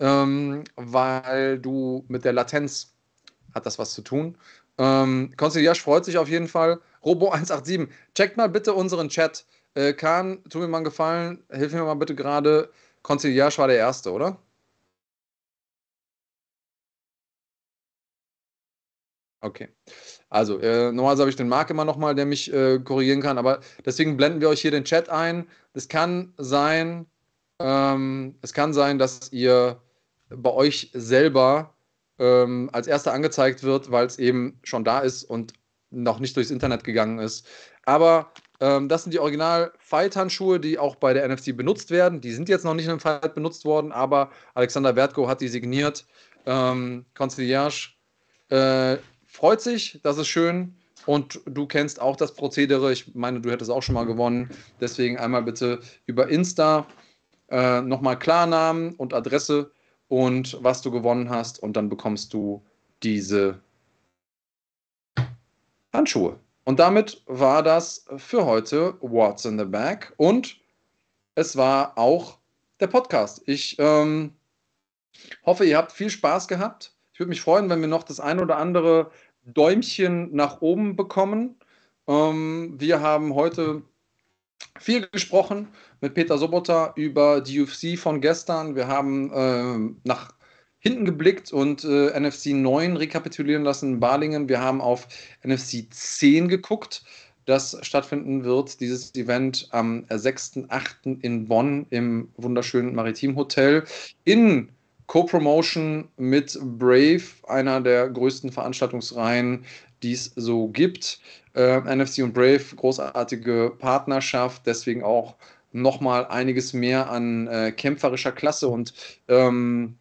ähm, weil du mit der Latenz hat das was zu tun. Ähm, Conciliage freut sich auf jeden Fall. Robo187, checkt mal bitte unseren Chat. Äh, Kahn, tu mir mal einen Gefallen, hilf mir mal bitte gerade. Conciliage war der Erste, oder? Okay. Also, äh, normalerweise habe ich den Marc immer nochmal, der mich äh, korrigieren kann, aber deswegen blenden wir euch hier den Chat ein. Es kann sein, ähm, es kann sein, dass ihr bei euch selber ähm, als erster angezeigt wird, weil es eben schon da ist und noch nicht durchs Internet gegangen ist. Aber ähm, das sind die Original-Fight-Handschuhe, die auch bei der NFC benutzt werden. Die sind jetzt noch nicht in einem Fight benutzt worden, aber Alexander Wertko hat die signiert. Ähm, Conciliage äh, freut sich, das ist schön. Und du kennst auch das Prozedere. Ich meine, du hättest auch schon mal gewonnen. Deswegen einmal bitte über Insta äh, nochmal Klarnamen und Adresse und was du gewonnen hast. Und dann bekommst du diese Handschuhe. Und damit war das für heute What's in the Bag. Und es war auch der Podcast. Ich ähm, hoffe, ihr habt viel Spaß gehabt. Ich würde mich freuen, wenn wir noch das ein oder andere Däumchen nach oben bekommen. Ähm, wir haben heute viel gesprochen mit Peter Sobotta über die UFC von gestern. Wir haben äh, nach hinten geblickt und äh, NFC 9 rekapitulieren lassen in Balingen. Wir haben auf NFC 10 geguckt, das stattfinden wird, dieses Event am 6.8. in Bonn im wunderschönen Maritim Hotel in Co-Promotion mit Brave, einer der größten Veranstaltungsreihen, die es so gibt. Äh, NFC und Brave, großartige Partnerschaft, deswegen auch nochmal einiges mehr an äh, kämpferischer Klasse und ähm,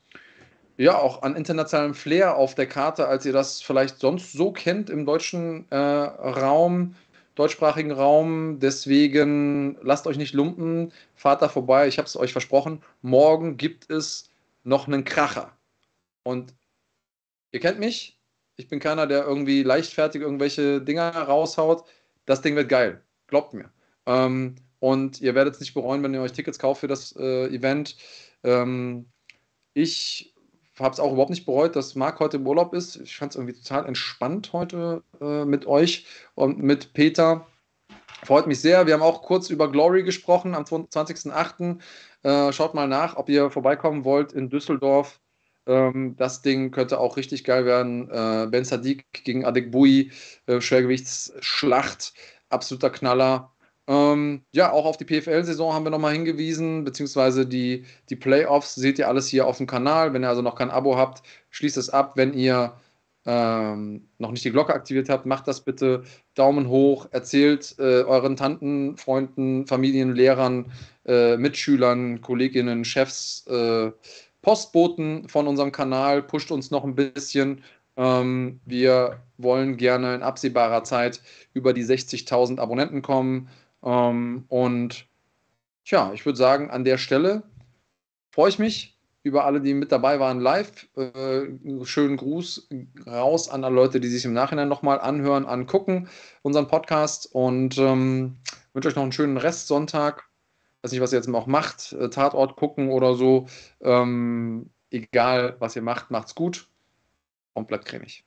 ja, auch an internationalem Flair auf der Karte, als ihr das vielleicht sonst so kennt im deutschen äh, Raum, deutschsprachigen Raum. Deswegen lasst euch nicht lumpen, fahrt da vorbei. Ich habe es euch versprochen. Morgen gibt es noch einen Kracher. Und ihr kennt mich. Ich bin keiner, der irgendwie leichtfertig irgendwelche Dinger raushaut. Das Ding wird geil. Glaubt mir. Ähm, und ihr werdet es nicht bereuen, wenn ihr euch Tickets kauft für das äh, Event. Ähm, ich habe es auch überhaupt nicht bereut, dass Marc heute im Urlaub ist. Ich fand es irgendwie total entspannt heute äh, mit euch und mit Peter. Freut mich sehr. Wir haben auch kurz über Glory gesprochen am 20.08. Äh, schaut mal nach, ob ihr vorbeikommen wollt in Düsseldorf. Ähm, das Ding könnte auch richtig geil werden. Äh, ben Sadiq gegen Adek Bui, äh, Schwergewichtsschlacht, absoluter Knaller. Ähm, ja, auch auf die PFL-Saison haben wir nochmal hingewiesen, beziehungsweise die, die Playoffs seht ihr alles hier auf dem Kanal. Wenn ihr also noch kein Abo habt, schließt es ab. Wenn ihr ähm, noch nicht die Glocke aktiviert habt, macht das bitte. Daumen hoch, erzählt äh, euren Tanten, Freunden, Familien, Lehrern, äh, Mitschülern, Kolleginnen, Chefs, äh, Postboten von unserem Kanal, pusht uns noch ein bisschen. Ähm, wir wollen gerne in absehbarer Zeit über die 60.000 Abonnenten kommen. Ähm, und tja, ich würde sagen, an der Stelle freue ich mich über alle, die mit dabei waren live. Äh, schönen Gruß raus an alle Leute, die sich im Nachhinein nochmal anhören, angucken, unseren Podcast und ähm, wünsche euch noch einen schönen Restsonntag. Weiß nicht, was ihr jetzt auch macht, äh, Tatort gucken oder so. Ähm, egal, was ihr macht, macht's gut und bleibt cremig.